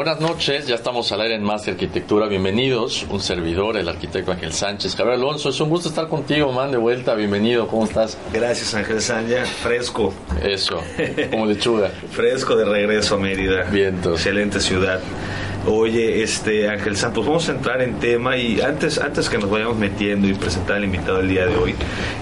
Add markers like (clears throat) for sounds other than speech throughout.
Buenas noches, ya estamos al aire en Más Arquitectura. Bienvenidos, un servidor, el arquitecto Ángel Sánchez. Javier Alonso, es un gusto estar contigo, man, de vuelta. Bienvenido, ¿cómo estás? Gracias, Ángel Sánchez. Fresco. Eso, como lechuga. (laughs) Fresco de regreso a Mérida. Vientos. Excelente ciudad. Oye, este Ángel Santos, vamos a entrar en tema y antes, antes que nos vayamos metiendo y presentar al invitado del día de hoy,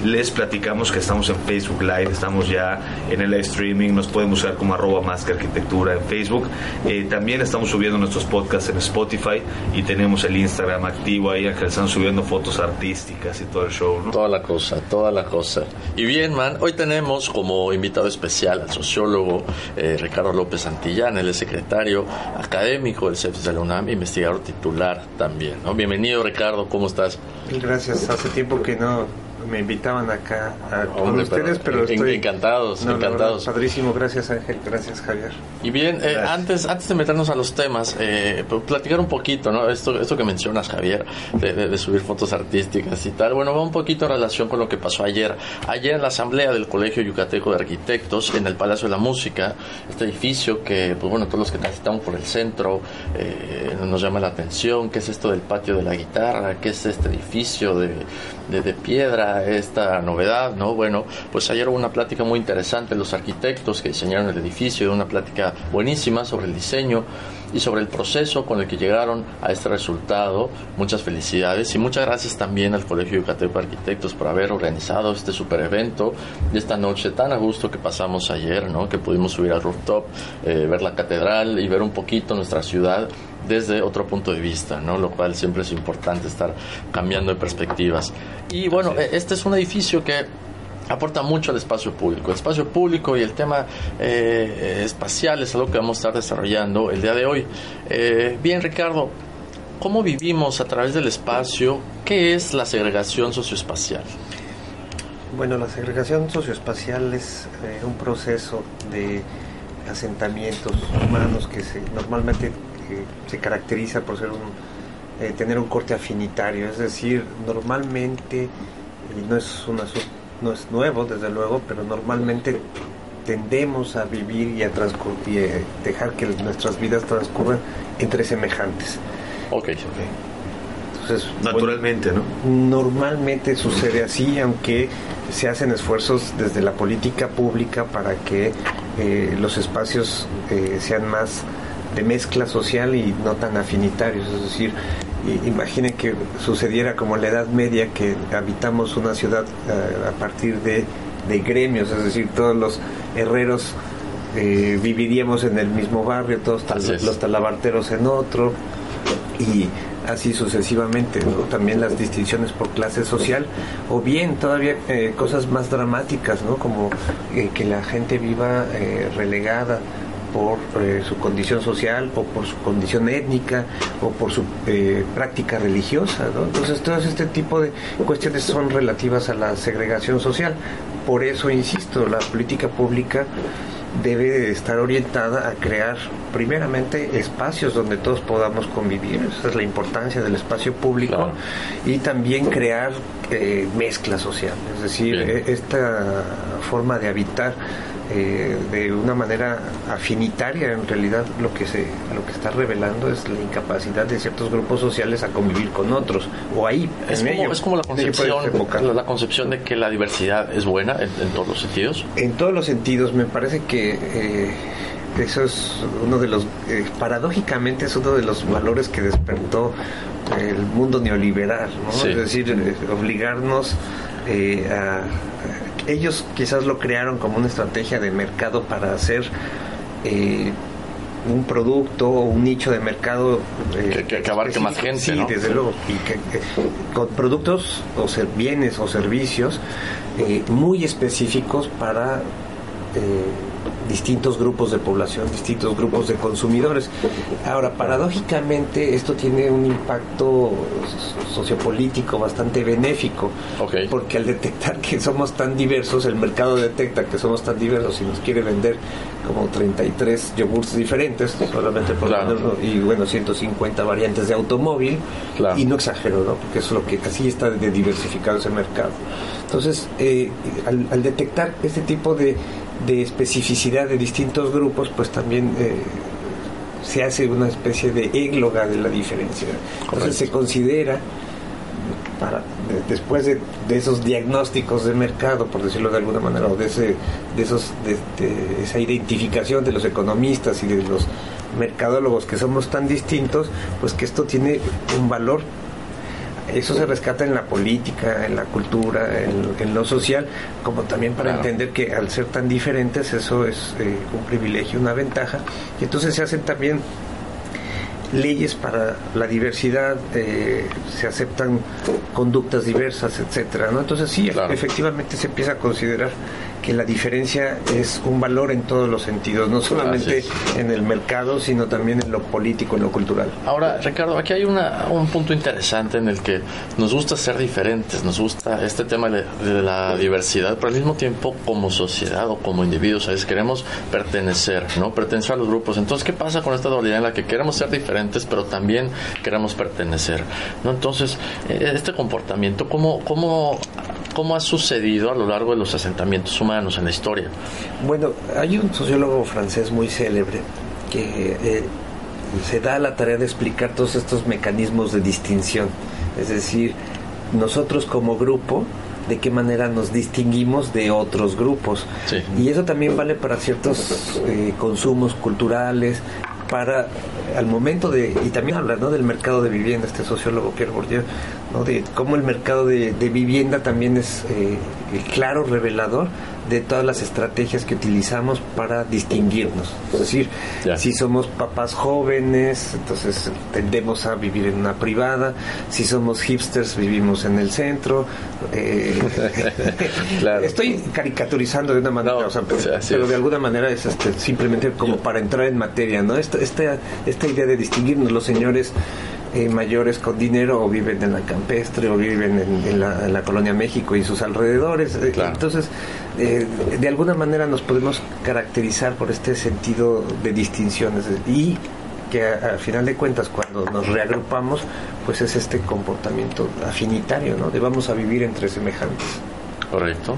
les platicamos que estamos en Facebook Live, estamos ya en el live streaming, nos pueden buscar como arroba más que arquitectura en Facebook. Eh, también estamos subiendo nuestros podcasts en Spotify y tenemos el Instagram activo ahí, Ángel Santos subiendo fotos artísticas y todo el show, ¿no? Toda la cosa, toda la cosa. Y bien, man, hoy tenemos como invitado especial al sociólogo eh, Ricardo López Santillán, él es secretario académico del de la UNAM, investigador titular también. Bienvenido Ricardo, ¿cómo estás? Gracias, hace tiempo que no me invitaban acá a, Hombre, ustedes, pero, estoy encantados, no, encantados. Verdad, padrísimo, gracias Ángel, gracias Javier. Y bien, eh, antes antes de meternos a los temas, eh, platicar un poquito, ¿no? Esto esto que mencionas Javier, de, de, de, subir fotos artísticas y tal. Bueno, va un poquito en relación con lo que pasó ayer. Ayer en la asamblea del Colegio Yucateco de Arquitectos en el Palacio de la Música, este edificio que, pues bueno, todos los que transitamos por el centro eh, nos llama la atención. ¿Qué es esto del patio de la guitarra? ¿Qué es este edificio de, de piedra? Esta novedad, ¿no? Bueno, pues ayer hubo una plática muy interesante, los arquitectos que diseñaron el edificio, una plática buenísima sobre el diseño y sobre el proceso con el que llegaron a este resultado. Muchas felicidades y muchas gracias también al Colegio Yucateco de Arquitectos por haber organizado este super evento y esta noche tan a gusto que pasamos ayer, ¿no? Que pudimos subir al rooftop, eh, ver la catedral y ver un poquito nuestra ciudad desde otro punto de vista, ¿no? Lo cual siempre es importante estar cambiando de perspectivas. Y bueno, este es un edificio que aporta mucho al espacio público. El espacio público y el tema eh, espacial es algo que vamos a estar desarrollando el día de hoy. Eh, bien, Ricardo, ¿cómo vivimos a través del espacio? ¿Qué es la segregación socioespacial? Bueno, la segregación socioespacial es eh, un proceso de asentamientos humanos que se, normalmente se caracteriza por ser un, eh, tener un corte afinitario, es decir, normalmente, y no es, una, no es nuevo desde luego, pero normalmente tendemos a vivir y a, y a dejar que nuestras vidas transcurran entre semejantes. Ok. okay. Entonces, naturalmente, bueno, ¿no? Normalmente sucede así, aunque se hacen esfuerzos desde la política pública para que eh, los espacios eh, sean más de mezcla social y no tan afinitarios, es decir, imaginen que sucediera como en la Edad Media que habitamos una ciudad uh, a partir de, de, gremios, es decir, todos los herreros eh, viviríamos en el mismo barrio, todos tal, los talabarteros en otro y así sucesivamente, ¿no? también las distinciones por clase social, o bien todavía eh, cosas más dramáticas, ¿no? como eh, que la gente viva eh, relegada por eh, su condición social o por su condición étnica o por su eh, práctica religiosa. ¿no? Entonces, todo este tipo de cuestiones son relativas a la segregación social. Por eso, insisto, la política pública debe estar orientada a crear primeramente espacios donde todos podamos convivir, esa es la importancia del espacio público, claro. y también crear eh, mezcla social, es decir, Bien. esta forma de habitar eh, de una manera afinitaria en realidad lo que se lo que está revelando es la incapacidad de ciertos grupos sociales a convivir con otros o ahí es, en como, ello, es como la concepción la concepción de que la diversidad es buena en, en todos los sentidos en todos los sentidos me parece que eh, eso es uno de los eh, paradójicamente es uno de los valores que despertó el mundo neoliberal ¿no? Sí. es decir eh, obligarnos eh, a ellos quizás lo crearon como una estrategia de mercado para hacer eh, un producto o un nicho de mercado eh, que, que, abarque más gente. Sí, desde luego. Y que, con productos o bienes o servicios eh, muy específicos para distintos grupos de población, distintos grupos de consumidores. Ahora, paradójicamente, esto tiene un impacto sociopolítico bastante benéfico, porque al detectar que somos tan diversos, el mercado detecta que somos tan diversos y nos quiere vender como 33 yogurts diferentes, solamente por y bueno, 150 variantes de automóvil, y no exagero, ¿no? porque eso es lo que casi está de diversificado ese mercado. Entonces, eh, al detectar este tipo de de especificidad de distintos grupos, pues también eh, se hace una especie de égloga de la diferencia. Entonces se considera, para, después de, esos diagnósticos de mercado, por decirlo de alguna manera, o de, ese, de, esos, de esa identificación de los economistas y de los mercadólogos que somos tan distintos, pues que esto tiene un valor eso se rescata en la política, en la cultura, en, lo social, como también para entender que al ser tan diferentes eso es eh, un privilegio, una ventaja. Y entonces se hacen también leyes para la diversidad, eh, se aceptan conductas diversas, etcétera, ¿no? Entonces sí, efectivamente se empieza a considerar que la diferencia es un valor en todos los sentidos, no solamente en el mercado, sino también en lo político, en lo cultural. Ahora, Ricardo, aquí hay una, un punto interesante en el que nos gusta ser diferentes, nos gusta este tema de, la diversidad, pero al mismo tiempo como sociedad o como individuos, ¿sabes? queremos pertenecer, ¿no? Pertenecer a los grupos. Entonces, ¿qué pasa con esta dualidad en la que queremos ser diferentes, pero también queremos pertenecer? ¿no? Entonces, eh, este comportamiento, ¿cómo, cómo, cómo ha sucedido a lo largo de los asentamientos humanos? en la historia? Bueno, hay un sociólogo francés muy célebre que eh, se da la tarea de explicar todos estos mecanismos de distinción. Es decir, nosotros como grupo, de qué manera nos distinguimos de otros grupos. Y eso también vale para ciertos eh, consumos culturales, para al momento de, y también habla ¿no? del mercado de vivienda, este sociólogo Pierre Bourdieu, ¿no? de cómo el mercado de, vivienda también es eh, el claro revelador de todas las estrategias que utilizamos para distinguirnos. Es decir, si somos papás jóvenes, entonces tendemos a vivir en una privada, si somos hipsters, vivimos en el centro. Eh, (laughs) (laughs) estoy caricaturizando de una manera, pero, de alguna manera es este, simplemente como para entrar en materia, ¿no? Esta, esta, esta idea de distinguirnos los señores eh, mayores con dinero o viven en la campestre o viven en, la, colonia México y sus alrededores. Eh, entonces, eh, de alguna manera nos podemos caracterizar por este sentido de distinciones y que al final de cuentas cuando nos reagrupamos pues es este comportamiento afinitario, ¿no? De vamos a vivir entre semejantes. Correcto.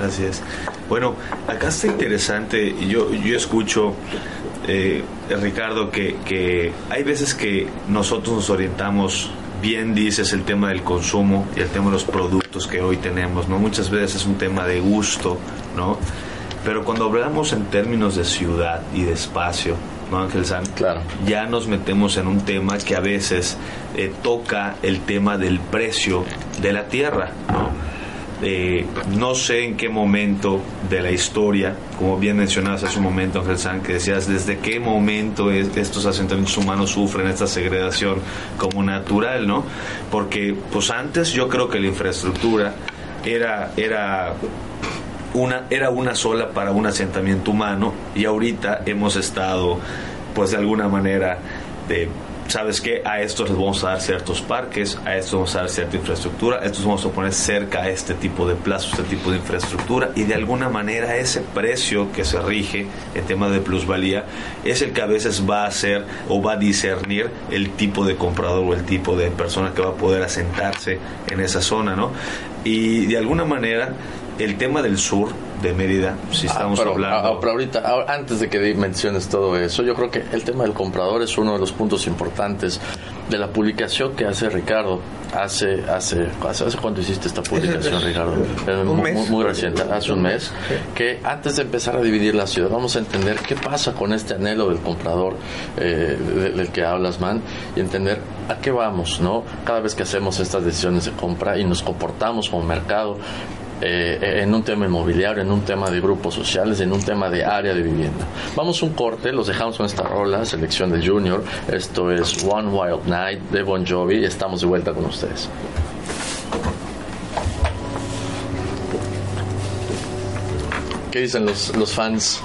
Así es. Bueno, acá está interesante, yo, yo escucho eh, Ricardo, que, hay veces que nosotros nos orientamos bien dices el tema del consumo y el tema de los productos que hoy tenemos, ¿no? Muchas veces es un tema de gusto, ¿no? Pero cuando hablamos en términos de ciudad y de espacio, ¿no, Ángel San? Claro. Ya nos metemos en un tema que a veces eh, toca el tema del precio de la tierra, ¿no? Eh, no sé en qué momento de la historia, como bien mencionabas hace un momento, Ángel San, que decías desde qué momento estos asentamientos humanos sufren esta segregación como natural, ¿no? Porque pues antes yo creo que la infraestructura era, era una, era una sola para un asentamiento humano y ahorita hemos estado pues de alguna manera de sabes que a estos les vamos a dar ciertos parques, a estos vamos a dar cierta infraestructura, a estos vamos a poner cerca a este tipo de plazos, este tipo de infraestructura y de alguna manera ese precio que se rige en tema de plusvalía es el que a veces va a hacer o va a discernir el tipo de comprador o el tipo de persona que va a poder asentarse en esa zona, ¿no? Y de alguna manera el tema del sur de Mérida, si ah, estamos hablando. Ah, pero ahorita, antes de que menciones todo eso, yo creo que el tema del comprador es uno de los puntos importantes de la publicación que hace Ricardo. Hace, hace, hace, ¿hace cuánto hiciste esta publicación, Ricardo? Eh, muy, muy, reciente, hace un mes. Que antes de empezar a dividir la ciudad, vamos a entender qué pasa con este anhelo del comprador eh, del que hablas, man, y entender a qué vamos, ¿no? Cada vez que hacemos estas decisiones de compra y nos comportamos como mercado, eh, en un tema inmobiliario, en un tema de grupos sociales, en un tema de área de vivienda. Vamos un corte, los dejamos con esta rola, selección de Junior. Esto es One Wild Night de Bon Jovi estamos de vuelta con ustedes. ¿Qué dicen los, los fans?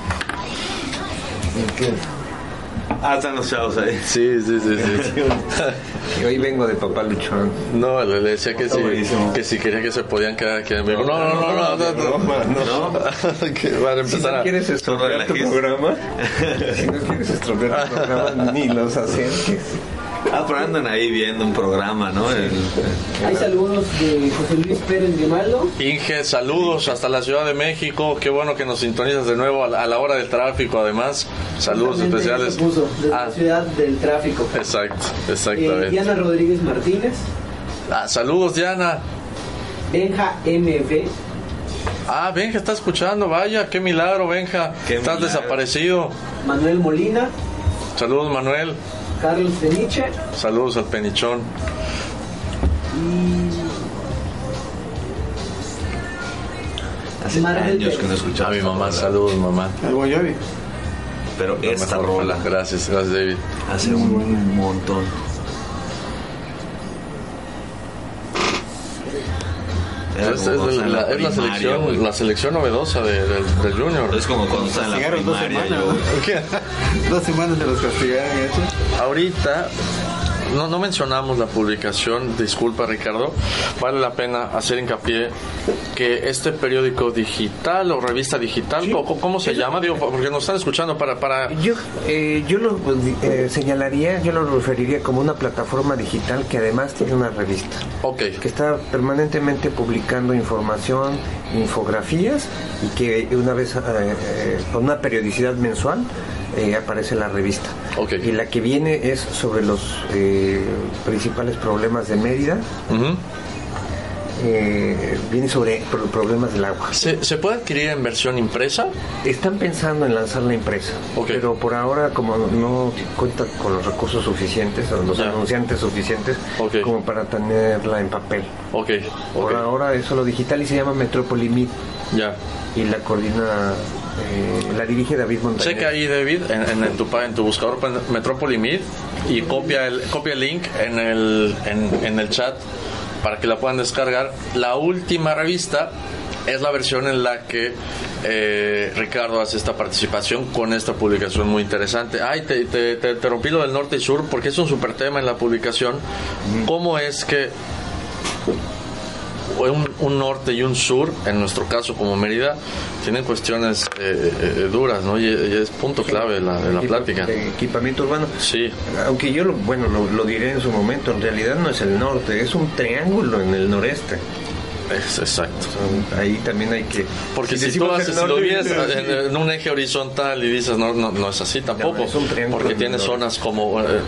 Ah, están los chavos ahí. Sí, sí, sí. sí. (laughs) hoy vengo de papá luchón. No, le, decía que sí, que si quería que se podían quedar aquí. Me dijo, no, no, no, no, no, no. no, no. (laughs) que van a empezar si no quieres estropear tu programa, si no quieres estropear tu (laughs) programa, ni los acerques. Ah, pero andan ahí viendo un programa, ¿no? Hay saludos de José Luis Pérez Grimaldo. Inge, saludos hasta la Ciudad de México. Qué bueno que nos sintonizas de nuevo a la, hora del tráfico, además. Saludos especiales. Puso, desde la ah. ciudad del tráfico. Exacto, exactamente. Eh, Diana Rodríguez Martínez. Ah, saludos, Diana. Benja MB. Ah, Benja está escuchando, vaya, qué milagro, Benja. Estás desaparecido. Manuel Molina. Saludos, Manuel. Carlos Peniche. Saludos al Penichón. Hace años que no escuchaba. A mi mamá, saludos mamá. Pero esta rola. Gracias, gracias David. Hace un montón. Es, la, es la, selección, la selección novedosa de, del, del, Junior. Es como cuando está en la primaria. Dos semanas, (laughs) dos semanas se los castigaron. Ahorita no, no mencionamos la publicación, disculpa Ricardo, vale la pena hacer hincapié que este periódico digital o revista digital, ¿cómo se llama? Digo, porque nos están escuchando para... para... Yo, eh, yo lo eh, señalaría, yo lo referiría como una plataforma digital que además tiene una revista. Ok. Que está permanentemente publicando información, infografías y que una vez, eh, con una periodicidad mensual, eh, aparece la revista. Y la que viene es sobre los eh, principales problemas de Mérida. Eh, viene sobre problemas del agua. ¿Se, ¿Se, puede adquirir en versión impresa? Están pensando en lanzar la impresa, pero por ahora como no cuenta con los recursos suficientes o los anunciantes suficientes como para tenerla en papel. Okay. Por ahora es solo digital y se llama Metrópoli Mid. Ya. Y la coordina eh, la dirige David Montañez. Checa ahí, David, en, en, tu, en tu buscador Metrópoli Mid y copia el, copia el link en el, en, en el chat para que la puedan descargar. La última revista es la versión en la que eh, Ricardo hace esta participación con esta publicación muy interesante. Ay, te, te, te, rompí lo del norte y sur porque es un super tema en la publicación. ¿Cómo es que un, un, norte y un sur, en nuestro caso como Mérida, tienen cuestiones eh, eh, duras, ¿no? Y, es punto clave la, de la plática. De equipamiento urbano. Sí. Aunque yo, lo, bueno, lo diré en su momento, en realidad no es el norte, es un triángulo en el noreste. Es, exacto. Ahí también hay que. Porque si, tú haces, si lo vienes en, un eje horizontal y dices, no, no, no es así tampoco. porque tiene zonas como eh,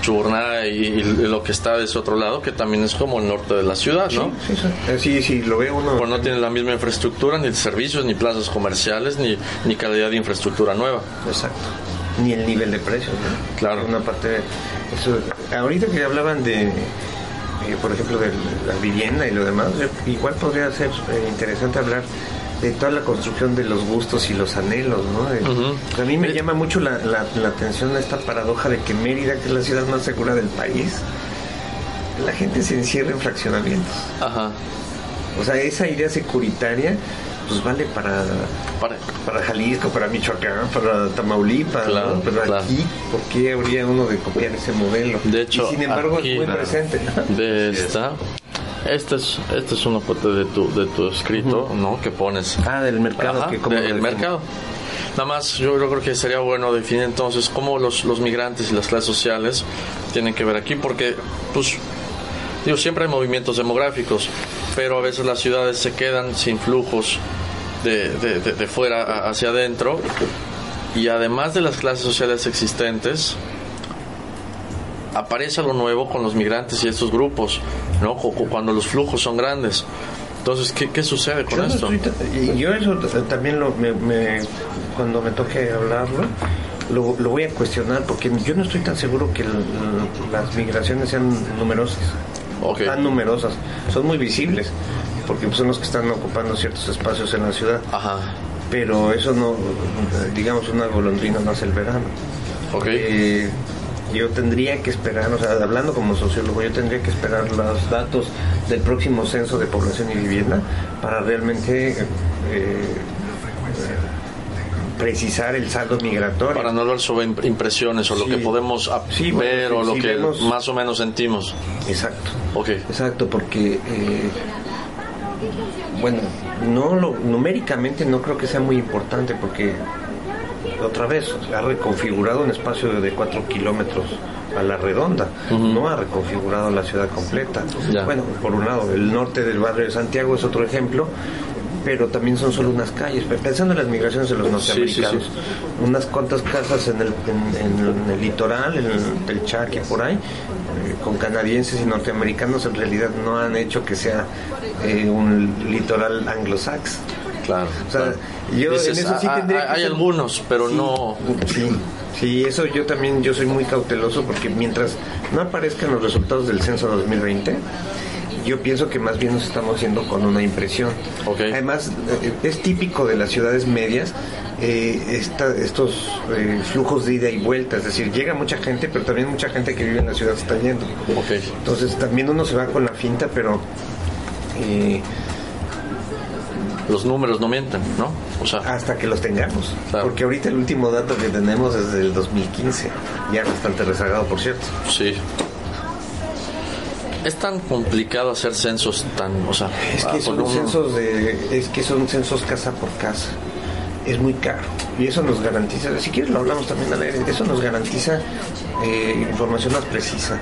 Churna y, lo que está de ese otro lado, que también es como el norte de la ciudad, ¿no? Sí, sí, sí, eh, lo veo uno. Pues no tiene la misma infraestructura, ni servicios, ni plazas comerciales, ni, ni calidad de infraestructura nueva. Exacto. Ni el nivel de precios, ¿no? Claro. Una parte. Eso, ahorita que hablaban de eh, por ejemplo, de la vivienda y lo demás, igual podría ser eh, interesante hablar de toda la construcción de los gustos y los anhelos, ¿no? A mí me eh, llama mucho la, la, la, atención esta paradoja de que Mérida, que es la ciudad más segura del país, la gente se encierra en fraccionamientos. Ajá. O sea, esa idea securitaria pues vale para, para, Jalisco, para Michoacán, para Tamaulipas, pero aquí, ¿por qué habría uno de copiar ese modelo? De hecho, sin embargo es muy presente. De esta, esta es, esta es una foto de tu, de tu escrito, ¿no? Que pones. Ah, del mercado. del mercado. Nada más, yo, yo, creo que sería bueno definir entonces cómo los, los migrantes y las clases sociales tienen que ver aquí, porque, pues, digo, siempre hay movimientos demográficos, pero a veces las ciudades se quedan sin flujos de, de, fuera hacia adentro y además de las clases sociales existentes aparece algo nuevo con los migrantes y estos grupos, ¿no? Cuando los flujos son grandes. Entonces, ¿qué, qué sucede con esto? yo eso también lo, me, cuando me toque hablarlo, lo, lo, voy a cuestionar porque yo no estoy tan seguro que las migraciones sean numerosas. Tan numerosas. Son muy visibles porque son los que están ocupando ciertos espacios en la ciudad. Ajá. Pero eso no, digamos, una golondrina no hace el verano. Ok. Eh, yo tendría que esperar, o sea, hablando como sociólogo, yo tendría que esperar los datos del próximo censo de población y vivienda para realmente eh, precisar el saldo migratorio. Para no dar sobre impresiones o lo que podemos ver o lo que más o menos sentimos. Exacto. Ok. Exacto, porque, eh, bueno, no lo, numéricamente no creo que sea muy importante porque otra vez ha reconfigurado un espacio de 4 kilómetros a la redonda, no ha reconfigurado la ciudad completa. Bueno, por un lado, el norte del barrio de Santiago es otro ejemplo, pero también son solo unas calles. Pensando en las migraciones de los norteamericanos, unas cuantas casas en el, en, el litoral, en el, Chaque, por ahí, eh, con canadienses y norteamericanos, en realidad no han hecho que sea eh, un litoral anglosax. Claro. O sea, yo en eso sí ah, tendría ah, Hay algunos, pero no. Sí, sí, eso yo también yo soy muy cauteloso porque mientras no aparezcan los resultados del censo 2020, yo pienso que más bien nos estamos haciendo con una impresión. Además, eh, es típico de las ciudades medias eh, estos eh, flujos de ida y vuelta, es decir, llega mucha gente, pero también mucha gente que vive en la ciudad está yendo. Entonces también uno se va con la finta, pero... los números no mienten, ¿no? O sea, hasta que los tengamos. Porque ahorita el último dato que tenemos es del 2015, ya bastante rezagado, por cierto. Sí. Es tan complicado hacer censos tan, o sea, es que son censos de, es que son censos casa por casa. Es muy caro y eso nos garantiza, si quieres lo hablamos también al aire, eso nos garantiza eh, información más precisa.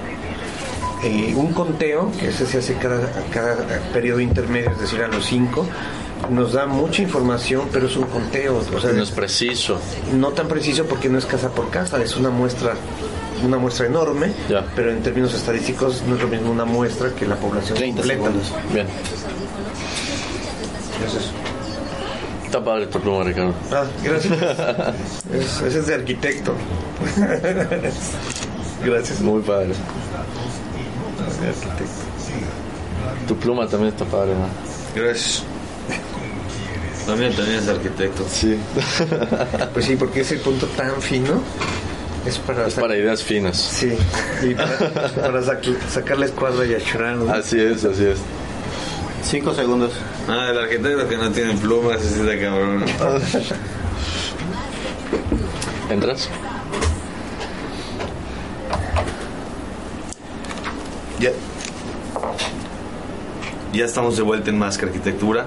Eh, un conteo, que ese se hace cada, cada periodo intermedio, es decir, a los cinco, nos da mucha información, pero es un conteo. O sea, no es preciso. No tan preciso porque no es casa por casa, es una muestra una muestra enorme, pero en términos estadísticos no es lo mismo una muestra que la población 30 completa. Segundos. Bien. Gracias. Está padre tu pluma, Ricardo. Ah, gracias. (laughs) ese es de arquitecto. (laughs) gracias. Muy padre. Tu pluma también está padre, ¿no? Gracias. También, también es de arquitecto. Sí. pues sí, porque ese punto tan fino es para, para ideas finas. Sí, y para, sacar la escuadra y achurar. Así es, así es. Cinco segundos. Ah, el arquitecto que no tiene plumas, ese de cabrón. (laughs) ¿Entras? Ya. Ya estamos de vuelta en Más que Arquitectura.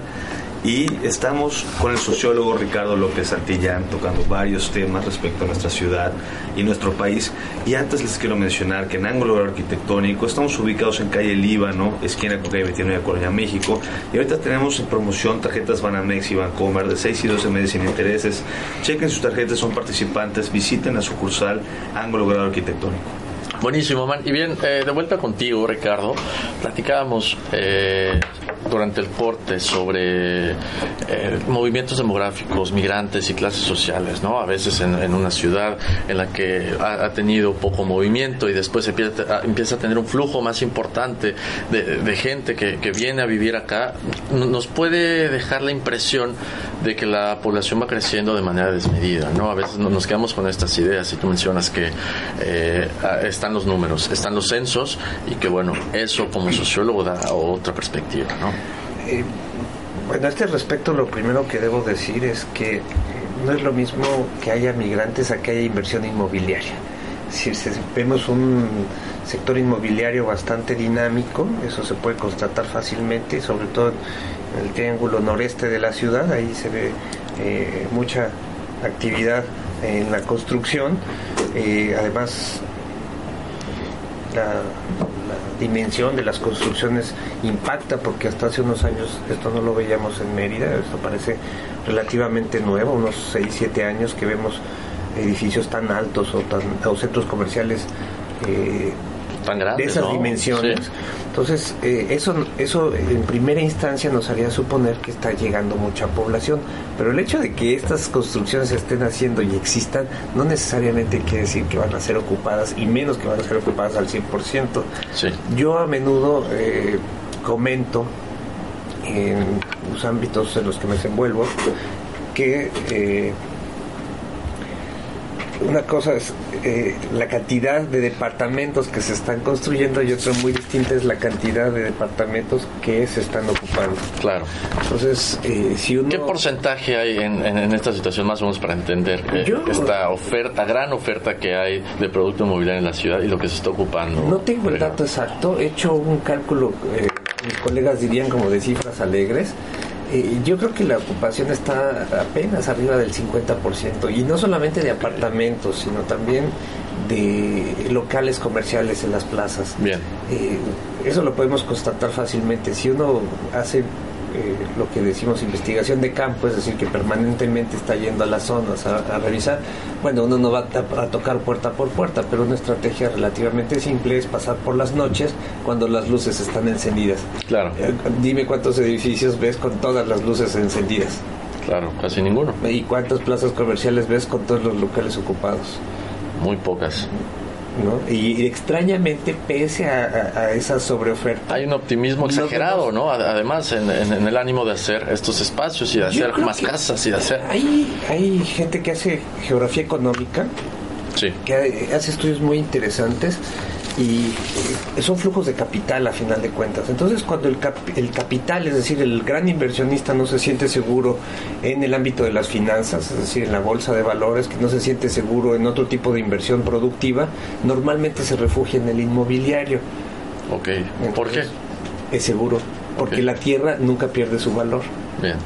Y estamos con el sociólogo Ricardo López Santillán tocando varios temas respecto a nuestra ciudad y nuestro país. Y antes les quiero mencionar que en ángulo arquitectónico estamos ubicados en calle Líbano, esquina con calle 29 Colonia, México. Y ahorita tenemos en promoción tarjetas Banamex y Bancomer de 6 y 12 meses sin intereses. Chequen sus tarjetas, son participantes, visiten la sucursal Ángulo Arquitectónico. Buenísimo, man. Y bien, eh, de vuelta contigo, Ricardo. Platicábamos eh, durante el corte sobre eh, movimientos demográficos, migrantes y clases sociales, ¿no? A veces en, una ciudad en la que ha, tenido poco movimiento y después empieza, empieza a tener un flujo más importante de, gente que, viene a vivir acá, nos puede dejar la impresión de que la población va creciendo de manera desmedida, ¿no? A veces nos quedamos con estas ideas y tú mencionas que eh, están los números, están los censos y que, bueno, eso como sociólogo da otra perspectiva, ¿no? Eh, bueno, a este respecto lo primero que debo decir es que no es lo mismo que haya migrantes a que haya inversión inmobiliaria. Si vemos un sector inmobiliario bastante dinámico, eso se puede constatar fácilmente, sobre todo en el triángulo noreste de la ciudad, ahí se ve eh, mucha actividad en la construcción, eh, además la dimensión de las construcciones impacta porque hasta hace unos años esto no lo veíamos en Mérida, esto parece relativamente nuevo, unos 6, 7 años que vemos edificios tan altos o, tan, o centros comerciales eh, tan grandes, de esas dimensiones. Entonces, eh, eso, eso en primera instancia nos haría suponer que está llegando mucha población, pero el hecho de que estas construcciones se estén haciendo y existan no necesariamente quiere decir que van a ser ocupadas y menos que van a ser ocupadas al 100%. Yo a menudo eh, comento en los ámbitos en los que me desenvuelvo que eh, una cosa es eh, la cantidad de departamentos que se están construyendo y otra muy distinta es la cantidad de departamentos que se están ocupando. Claro. Entonces, eh, si uno... ¿Qué porcentaje hay en, esta situación más o menos para entender esta oferta, gran oferta que hay de producto inmobiliario en la ciudad y lo que se está ocupando? No tengo el dato exacto, he hecho un cálculo, mis colegas dirían como de cifras alegres, eh, yo creo que la ocupación está apenas arriba del 50% y no solamente de apartamentos, sino también de locales comerciales en las plazas. Bien. Eh, eso lo podemos constatar fácilmente. Si uno hace eh, lo que decimos investigación de campo, es decir, que permanentemente está yendo a las zonas a, revisar. Bueno, uno no va a, tocar puerta por puerta, pero una estrategia relativamente simple es pasar por las noches cuando las luces están encendidas. Claro. Eh, dime cuántos edificios ves con todas las luces encendidas. Claro, casi ninguno. ¿Y cuántas plazas comerciales ves con todos los locales ocupados? Muy pocas. Y, extrañamente, pese a, esa sobreoferta. Hay un optimismo exagerado, ¿no? Además, en, el ánimo de hacer estos espacios y de hacer más casas y de hacer. Hay, hay gente que hace geografía económica, que hace estudios muy interesantes y son flujos de capital a final de cuentas. Entonces cuando el, el capital, es decir, el gran inversionista no se siente seguro en el ámbito de las finanzas, es decir, en la bolsa de valores, que no se siente seguro en otro tipo de inversión productiva, normalmente se refugia en el inmobiliario. Ok, ¿por qué? Es seguro, porque la tierra nunca pierde su valor.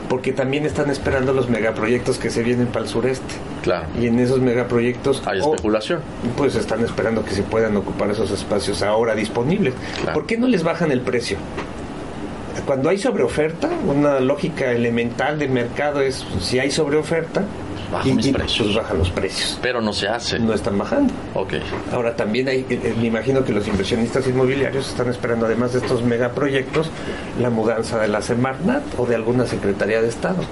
Porque también están esperando los megaproyectos que se vienen para el sureste. Claro. Y en esos megaproyectos... Hay especulación. pues están esperando que se puedan ocupar esos espacios ahora disponibles. ¿Por qué no les bajan el precio? Cuando hay sobreoferta, una lógica elemental del mercado es si hay sobreoferta, baja mis precios. Pues baja los precios. Pero no se hace. No están bajando. Ok. Ahora también hay, eh, me imagino que los inversionistas inmobiliarios están esperando, además de estos megaproyectos, la mudanza de la Semarnat o de alguna Secretaría de Estado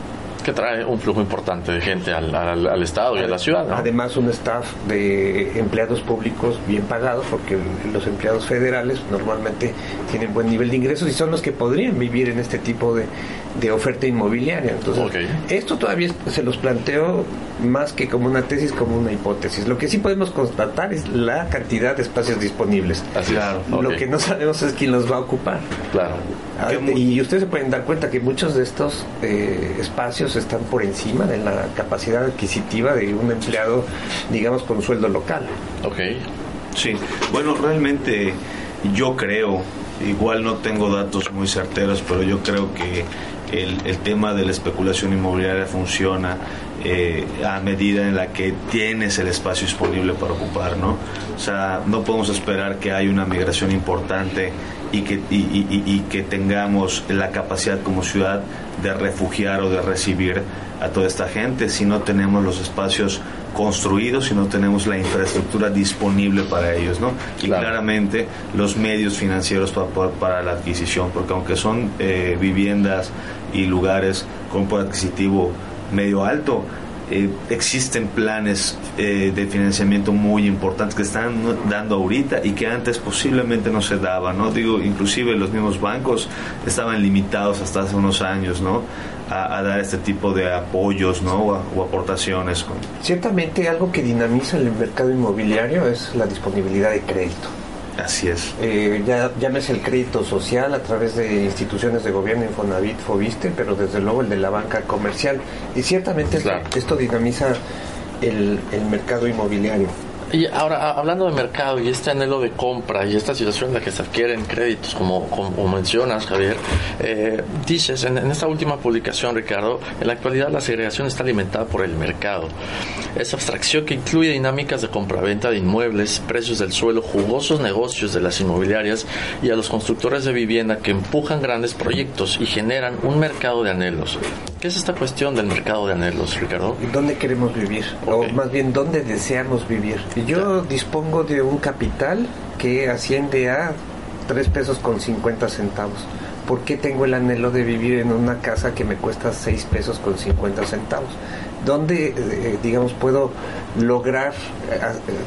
que trae un flujo importante de gente al, al, Estado y a la ciudad. Además, un staff de empleados públicos bien pagados, porque los empleados federales normalmente tienen buen nivel de ingresos y son los que podrían vivir en este tipo de, de oferta inmobiliaria. Entonces, esto todavía se los planteo más que como una tesis, como una hipótesis. Lo que sí podemos constatar es la cantidad de espacios disponibles. Claro, Lo que no sabemos es quién los va a ocupar. Claro. Ah, y ustedes se pueden dar cuenta que muchos de estos eh, espacios están por encima de la capacidad adquisitiva de un empleado, digamos, con sueldo local. Ok. Sí. Bueno, realmente yo creo, igual no tengo datos muy certeros, pero yo creo que el, el tema de la especulación inmobiliaria funciona eh, a medida en la que tienes el espacio disponible para ocupar, ¿no? O sea, no podemos esperar que haya una migración importante y que, y, que tengamos la capacidad como ciudad de refugiar o de recibir a toda esta gente si no tenemos los espacios construidos, si no tenemos la infraestructura disponible para ellos, ¿no? Y claramente los medios financieros para, para la adquisición, porque aunque son eh, viviendas y lugares con poder adquisitivo medio alto, eh, existen planes eh, de financiamiento muy importantes que están dando ahorita y que antes posiblemente no se daban, ¿no? Digo, inclusive los mismos bancos estaban limitados hasta hace unos años, ¿no? A, dar este tipo de apoyos, ¿no? O, aportaciones. Ciertamente algo que dinamiza el mercado inmobiliario es la disponibilidad de crédito. Así es. Eh, ya, llámese el crédito social a través de instituciones de gobierno, Infonavit, Fobiste, pero desde luego el de la banca comercial. Y ciertamente esto, dinamiza el, el mercado inmobiliario. Y ahora, hablando de mercado y este anhelo de compra y esta situación en la que se adquieren créditos, como, como mencionas, Javier, eh, dices en, esta última publicación, Ricardo, en la actualidad la segregación está alimentada por el mercado. Esa abstracción que incluye dinámicas de compraventa de inmuebles, precios del suelo, jugosos negocios de las inmobiliarias y a los constructores de vivienda que empujan grandes proyectos y generan un mercado de anhelos. ¿Qué es esta cuestión del mercado de anhelos, Ricardo? ¿Dónde queremos vivir? O más bien, ¿dónde deseamos vivir? Yo dispongo de un capital que asciende a 3 pesos con 50 centavos. ¿Por qué tengo el anhelo de vivir en una casa que me cuesta 6 pesos con 50 centavos? ¿Dónde, eh, digamos, puedo lograr eh,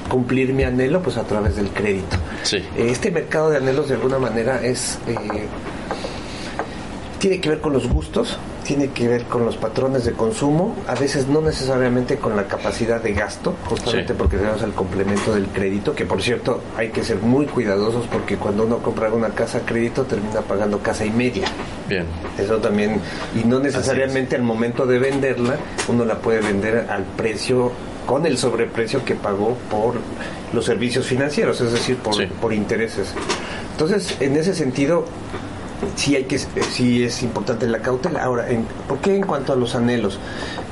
cumplir mi anhelo? Pues a través del crédito. Sí. Este mercado de anhelos, de alguna manera, es tiene que ver con los gustos, tiene que ver con los patrones de consumo, a veces no necesariamente con la capacidad de gasto, justamente porque tenemos el complemento del crédito, que por cierto hay que ser muy cuidadosos porque cuando uno compra una casa a crédito termina pagando casa y media. Bien. Eso también, y no necesariamente al momento de venderla, uno la puede vender al precio con el sobreprecio que pagó por los servicios financieros, es decir, por, por intereses. Entonces, en ese sentido, sí hay que sí es importante la cautela. Ahora, en, ¿por qué en cuanto a los anhelos?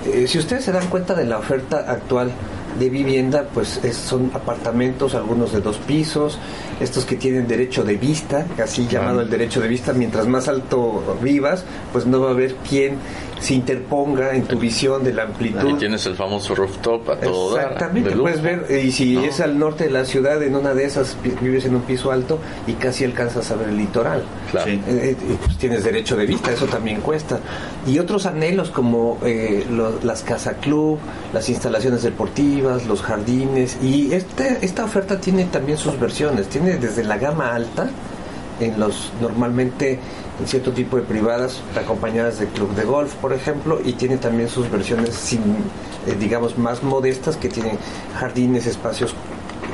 Eh, si ustedes se dan cuenta de la oferta actual de vivienda, pues son apartamentos, algunos de dos pisos, estos que tienen derecho de vista, así llamado el derecho de vista, mientras más alto vivas, pues no va a haber quien se interponga en tu visión de la amplitud. Y tienes el famoso rooftop a todo Exactamente, puedes ver, y si es al norte de la ciudad, en una de esas vives en un piso alto y casi alcanzas a ver el litoral. Claro. Eh, eh, pues tienes derecho de vista, eso también cuesta. Y otros anhelos como eh, las casa club, las instalaciones deportivas, los jardines, y este, esta oferta tiene también sus versiones, tiene desde la gama alta, en los normalmente en cierto tipo de privadas acompañadas de club de golf, por ejemplo, y tiene también sus versiones sin, eh, digamos, más modestas que tienen jardines, espacios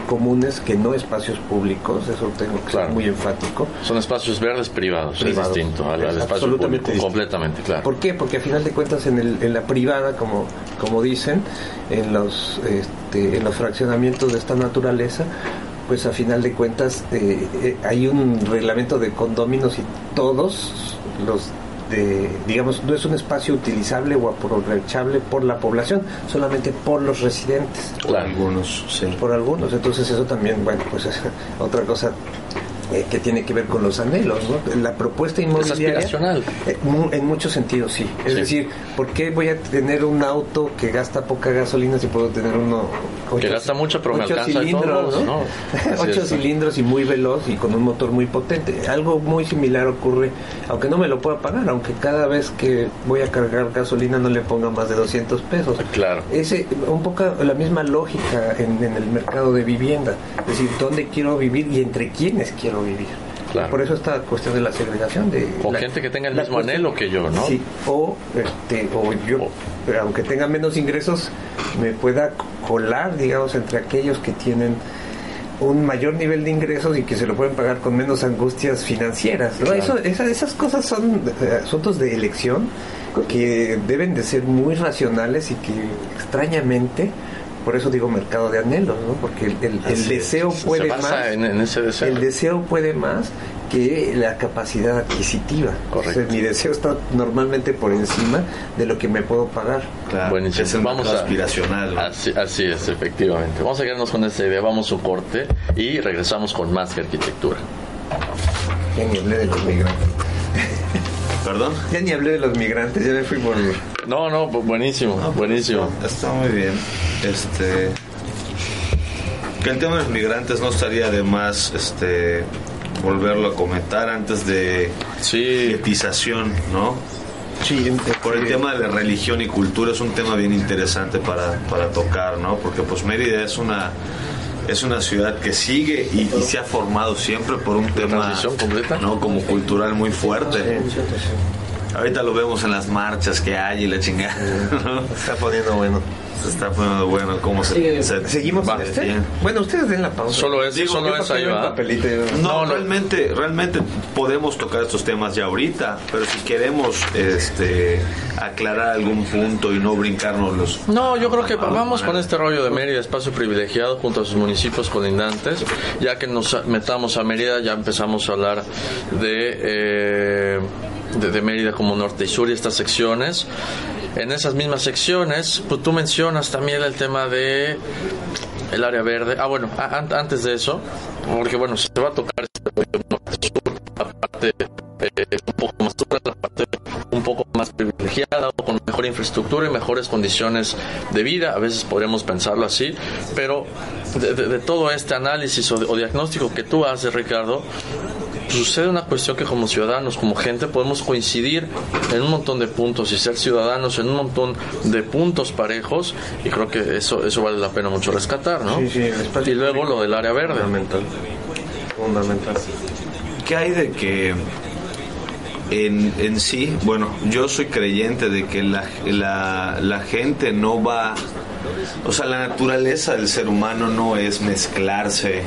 comunes que no espacios públicos, eso tengo que ser muy enfático. Son espacios verdes privados, es distinto al, espacio público, completamente, claro. ¿Por qué? Porque a final de cuentas en, el, en la privada, como, como dicen, en los, este, en los fraccionamientos de esta naturaleza, pues a final de cuentas eh, eh, hay un reglamento de condóminos y todos los de, digamos, no es un espacio utilizable o aprovechable por la población, solamente por los residentes. Por algunos, sí. Por algunos, entonces eso también, bueno, pues es (laughs) otra cosa eh, que tiene que ver con los anhelos. ¿no? La propuesta inmobiliaria. Es aspiracional. Eh, en muchos sentidos, sí. Es decir, ¿por qué voy a tener un auto que gasta poca gasolina si puedo tener uno. que gasta mucho, pero me alcanza cilindros, ¿no? (laughs) ocho cilindros y muy veloz y con un motor muy potente. Algo muy similar ocurre, aunque no me lo pueda pagar, aunque cada vez que voy a cargar gasolina no le ponga más de 200 pesos. Claro. Ese, un poco la misma lógica en, en el mercado de vivienda. Es decir, ¿dónde quiero vivir y entre quiénes quiero vivir. Por eso esta cuestión de la segregación de... O gente que tenga el mismo anhelo que yo, ¿no? Sí, o, este, o yo, aunque tenga menos ingresos, me pueda colar, digamos, entre aquellos que tienen un mayor nivel de ingresos y que se lo pueden pagar con menos angustias financieras. ¿no? Eso, esas cosas son eh, asuntos de elección que deben de ser muy racionales y que extrañamente por eso digo mercado de anhelos, ¿no? Porque el, deseo puede más. El deseo puede más que la capacidad adquisitiva. Correcto. mi deseo está normalmente por encima de lo que me puedo pagar. Claro. Es Vamos a, aspiracional. Así, así, es, efectivamente. Vamos a quedarnos con esta idea. Vamos a un corte y regresamos con más que arquitectura. Hablé de los migrantes. (laughs) ¿Perdón? Ya ni hablé de los migrantes, ya me fui por... No, no, buenísimo, pues, buenísimo. Está, muy bien. Este... Que el tema de los migrantes no estaría de más este, volverlo a comentar antes de sí. ¿no? Sí, por el tema de la religión y cultura es un tema bien interesante para, para tocar, ¿no? Porque pues Mérida es una es una ciudad que sigue y, se ha formado siempre por un tema no como cultural muy fuerte ahorita lo vemos en las marchas que hay y la chingada (laughs) está poniendo bueno. Se está poniendo bueno cómo se, seguimos este? bueno ustedes den la pausa. Solo es solo es ahí va no, realmente realmente podemos tocar estos temas ya ahorita pero si queremos este aclarar algún punto y no brincarnos los no yo creo que vamos con este rollo de Mérida espacio privilegiado junto a sus municipios colindantes. Ya que nos metamos a Mérida ya empezamos a hablar de eh, de, de Mérida como norte y sur y estas secciones en esas mismas secciones, pues tú mencionas también el tema de el área verde. Ah, bueno, antes de eso, porque bueno, se va a tocar la parte eh, un poco más la parte un poco más privilegiada o con mejor infraestructura y mejores condiciones de vida. A veces podríamos pensarlo así, pero de, todo este análisis o diagnóstico que tú haces, Ricardo, sucede una cuestión que como ciudadanos, como gente, podemos coincidir en un montón de puntos y ser ciudadanos en un montón de puntos parejos y creo que eso eso vale la pena mucho rescatar, ¿no? Sí, sí, y luego lo del área verde. Fundamental. Fundamental. ¿Qué hay de que en, en sí, bueno, yo soy creyente de que la, la, la gente no va, o sea, la naturaleza del ser humano no es mezclarse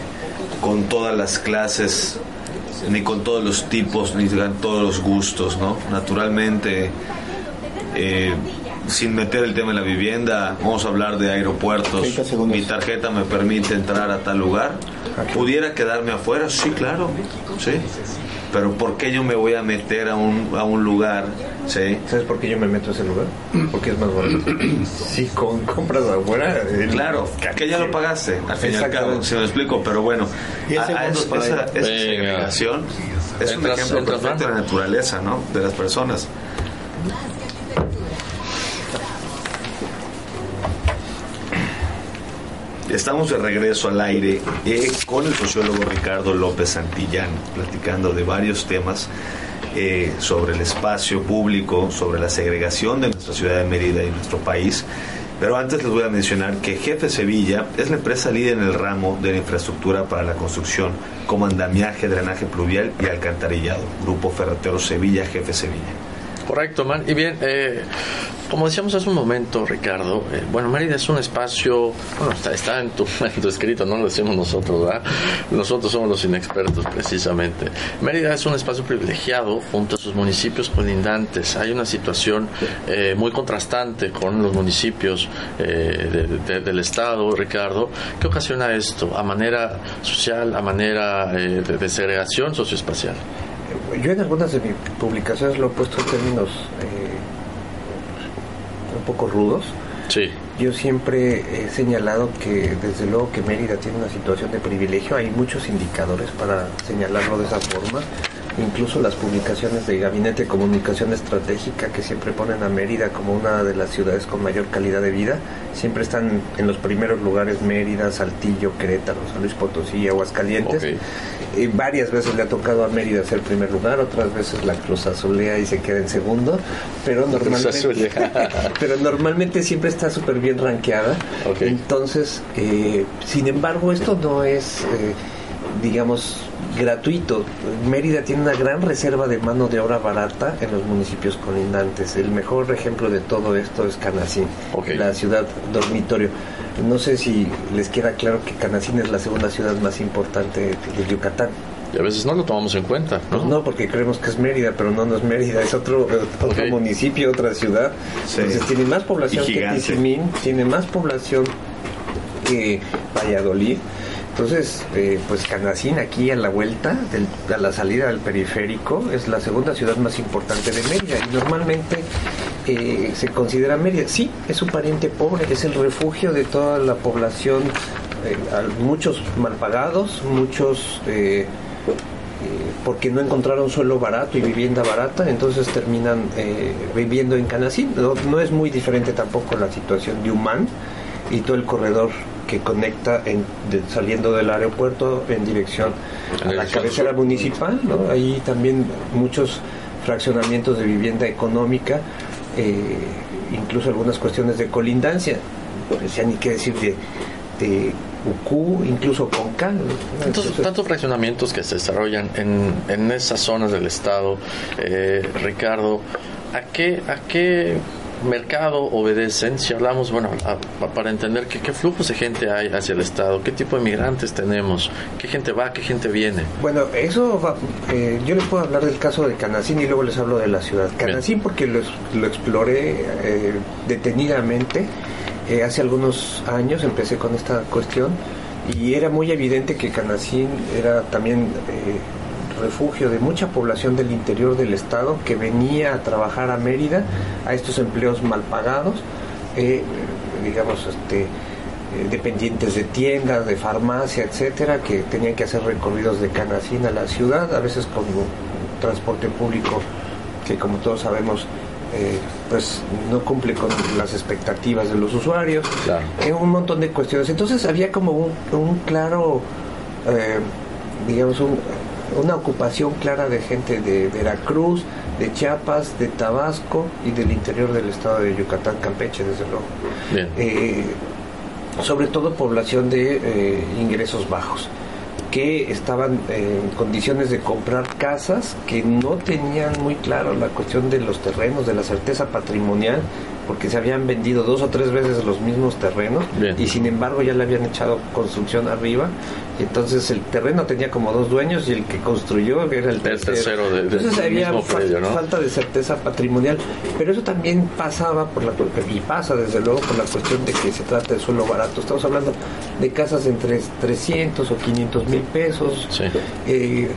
con todas las clases ni con todos los tipos, ni con todos los gustos, ¿no? Naturalmente, eh, sin meter el tema de la vivienda, vamos a hablar de aeropuertos. Mi tarjeta me permite entrar a tal lugar. ¿Pudiera quedarme afuera? Sí, claro. Sí. Pero ¿por qué yo me voy a meter a un, a un lugar? ¿sí? ¿Sabes por qué yo me meto a ese lugar? Porque es más barato. (clears throat) si con, compras afuera. Claro, que ya lo pagaste, al fin y al cabo, si me explico, pero bueno, ¿Y a, esa, esa segregación es un ejemplo perfecto de la naturaleza, ¿no? De las personas. Estamos de regreso al aire eh, con el sociólogo Ricardo López Santillán, platicando de varios temas eh, sobre el espacio público, sobre la segregación de nuestra ciudad de Mérida y nuestro país. Pero antes les voy a mencionar que Jefe Sevilla es la empresa líder en el ramo de la infraestructura para la construcción, como andamiaje, drenaje pluvial y alcantarillado. Grupo Ferretero Sevilla, Jefe Sevilla. Correcto, man. Y bien, eh, como decíamos hace un momento, Ricardo, eh, bueno, Mérida es un espacio, bueno, está, (laughs) en, tu, escrito, no lo decimos nosotros, ¿verdad? Nosotros somos los inexpertos, precisamente. Mérida es un espacio privilegiado junto a sus municipios colindantes. Hay una situación eh, muy contrastante con los municipios del Estado, Ricardo. ¿Qué ocasiona esto? ¿A manera social, a manera de segregación socioespacial? Yo en algunas de mis publicaciones lo he puesto en términos eh, un poco rudos. Sí. Yo siempre he señalado que desde luego que Mérida tiene una situación de privilegio, hay muchos indicadores para señalarlo de esa forma incluso las publicaciones de Gabinete de Comunicación Estratégica que siempre ponen a Mérida como una de las ciudades con mayor calidad de vida, siempre están en los primeros lugares Mérida, Saltillo, Querétaro, San Luis Potosí, Aguascalientes. Y varias veces le ha tocado a Mérida ser primer lugar, otras veces la Cruz Azulea y se queda en segundo, pero normalmente, (laughs) pero normalmente siempre está súper bien rankeada. Entonces, eh, sin embargo, esto no es, eh, digamos, gratuito. Mérida tiene una gran reserva de mano de obra barata en los municipios colindantes. El mejor ejemplo de todo esto es Canacín, la ciudad dormitorio. No sé si les queda claro que Canacín es la segunda ciudad más importante de Yucatán. Y a veces no lo tomamos en cuenta, ¿no? no, porque creemos que es Mérida, pero no, no es Mérida, es otro, otro municipio, otra ciudad. Entonces tiene más población que Tizimín, tiene más población que Valladolid entonces, eh, pues Canacín aquí a la vuelta, a la salida del periférico, es la segunda ciudad más importante de Mérida y normalmente eh, se considera Mérida. Sí, es un pariente pobre, es el refugio de toda la población, eh, muchos mal pagados, muchos porque no encontraron suelo barato y vivienda barata, entonces terminan viviendo en Canacín. No, no, es muy diferente tampoco la situación de Humán y todo el corredor que conecta en, saliendo del aeropuerto en dirección a la cabecera municipal, ¿no? Ahí también muchos fraccionamientos de vivienda económica, eh, incluso algunas cuestiones de colindancia, pues ya ni qué decir de, de UQ, incluso con Cal. Tantos, fraccionamientos que se desarrollan en, en esas zonas del estado, eh, Ricardo, ¿a qué, a qué mercado obedecen, si hablamos, bueno, para entender qué flujos de gente hay hacia el Estado, qué tipo de migrantes tenemos, qué gente va, qué gente viene. Bueno, eso va, eh, yo les puedo hablar del caso de Canacín y luego les hablo de la ciudad. Canacín porque lo, lo exploré eh, detenidamente. Eh, hace algunos años empecé con esta cuestión y era muy evidente que Canacín era también refugio de mucha población del interior del estado que venía a trabajar a Mérida a estos empleos mal pagados, eh, digamos, este, eh, dependientes de tiendas, de farmacia, etcétera, que tenían que hacer recorridos de Canacín a la ciudad, a veces con transporte público que como todos sabemos eh, pues no cumple con las expectativas de los usuarios, un montón de cuestiones. Entonces había como un, un claro, digamos, un, una ocupación clara de gente de Veracruz, de Chiapas, de Tabasco y del interior del estado de Yucatán, Campeche, desde luego. Eh, sobre todo población de eh, ingresos bajos, que estaban en condiciones de comprar casas que no tenían muy claro la cuestión de los terrenos, de la certeza patrimonial, porque se habían vendido dos o tres veces los mismos terrenos y sin embargo ya le habían echado construcción arriba. Y entonces el terreno tenía como dos dueños y el que construyó era el tercero. de, entonces había falta de certeza patrimonial, pero eso también pasaba por la y pasa desde luego por la cuestión de que se trata de suelo barato. Estamos hablando de casas entre 300 o 500 mil pesos. Eh,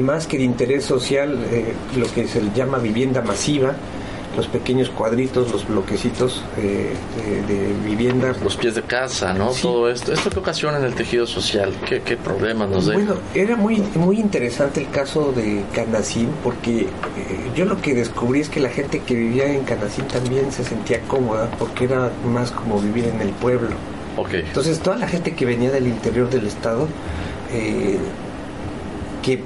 más que de interés social, eh, lo que se llama vivienda masiva, los pequeños cuadritos, los bloquecitos eh, de, vivienda. Los pies de casa, ¿no? Todo esto. ¿Esto qué ocasiona en el tejido social? ¿Qué, qué problemas nos da? Bueno, era muy, muy interesante el caso de Canacín porque eh, yo lo que descubrí es que la gente que vivía en Canacín también se sentía cómoda porque era más como vivir en el pueblo. Okay. Entonces toda la gente que venía del interior del estado, eh, que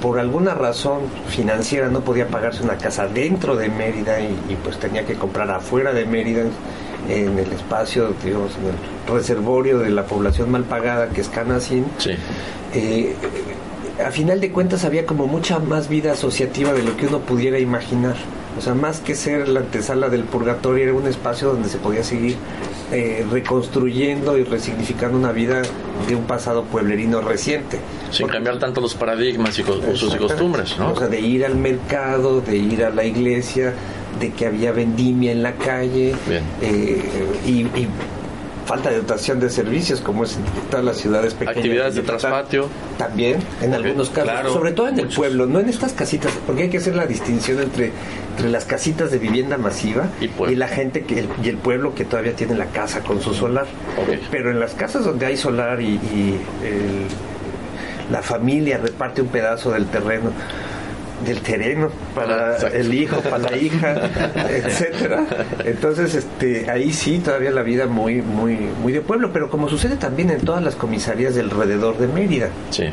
por alguna razón financiera no podía pagarse una casa dentro de Mérida y, pues tenía que comprar afuera de Mérida en el espacio, digamos, en el reservorio de la población mal pagada que es Canacín. Sí. Eh, a final de cuentas había como mucha más vida asociativa de lo que uno pudiera imaginar. O sea, más que ser la antesala del purgatorio, era un espacio donde se podía seguir eh, reconstruyendo y resignificando una vida de un pasado pueblerino reciente. Sin cambiar tanto los paradigmas y usos y costumbres, ¿no? O sea, de ir al mercado, de ir a la iglesia, de que había vendimia en la calle. Eh, y, falta de dotación de servicios, como es en todas las ciudades pequeñas. Actividades de traspatio. También, en algunos casos. sobre todo en el pueblo, no en estas casitas, porque hay que hacer la distinción entre, entre las casitas de vivienda masiva y, la gente que, y el pueblo que todavía tiene la casa con su solar. Pero en las casas donde hay solar y, la familia reparte un pedazo del terreno del terreno para el hijo, para la hija, (laughs) etcétera. Entonces, este, ahí sí todavía la vida muy, muy, muy de pueblo, pero como sucede también en todas las comisarías del alrededor de Mérida. Sí.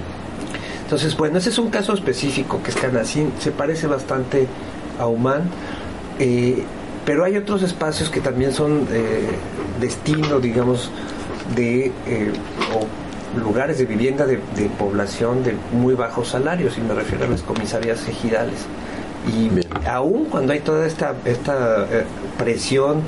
Entonces, bueno, ese es un caso específico que es Canacín, se parece bastante a Humán, eh, pero hay otros espacios que también son eh, destino, digamos, de eh, lugares de vivienda de, población de muy bajos salarios, y me refiero a las comisarías ejidales. Y aún cuando hay toda esta, esta eh, presión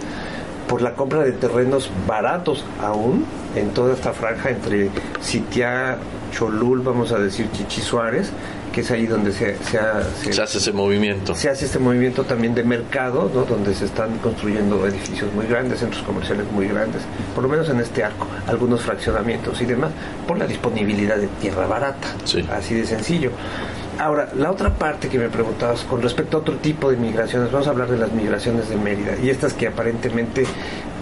por la compra de terrenos baratos, aún en toda esta franja entre Sitia, Cholul, vamos a decir Chichi Suárez, que es ahí donde se, se, hace ese movimiento. Se hace este movimiento también de mercado, ¿no? donde se están construyendo edificios muy grandes, centros comerciales muy grandes, por lo menos en este arco, algunos fraccionamientos y demás, por la disponibilidad de tierra barata, así de sencillo. Ahora, la otra parte que me preguntabas con respecto a otro tipo de migraciones, vamos a hablar de las migraciones de Mérida y estas que aparentemente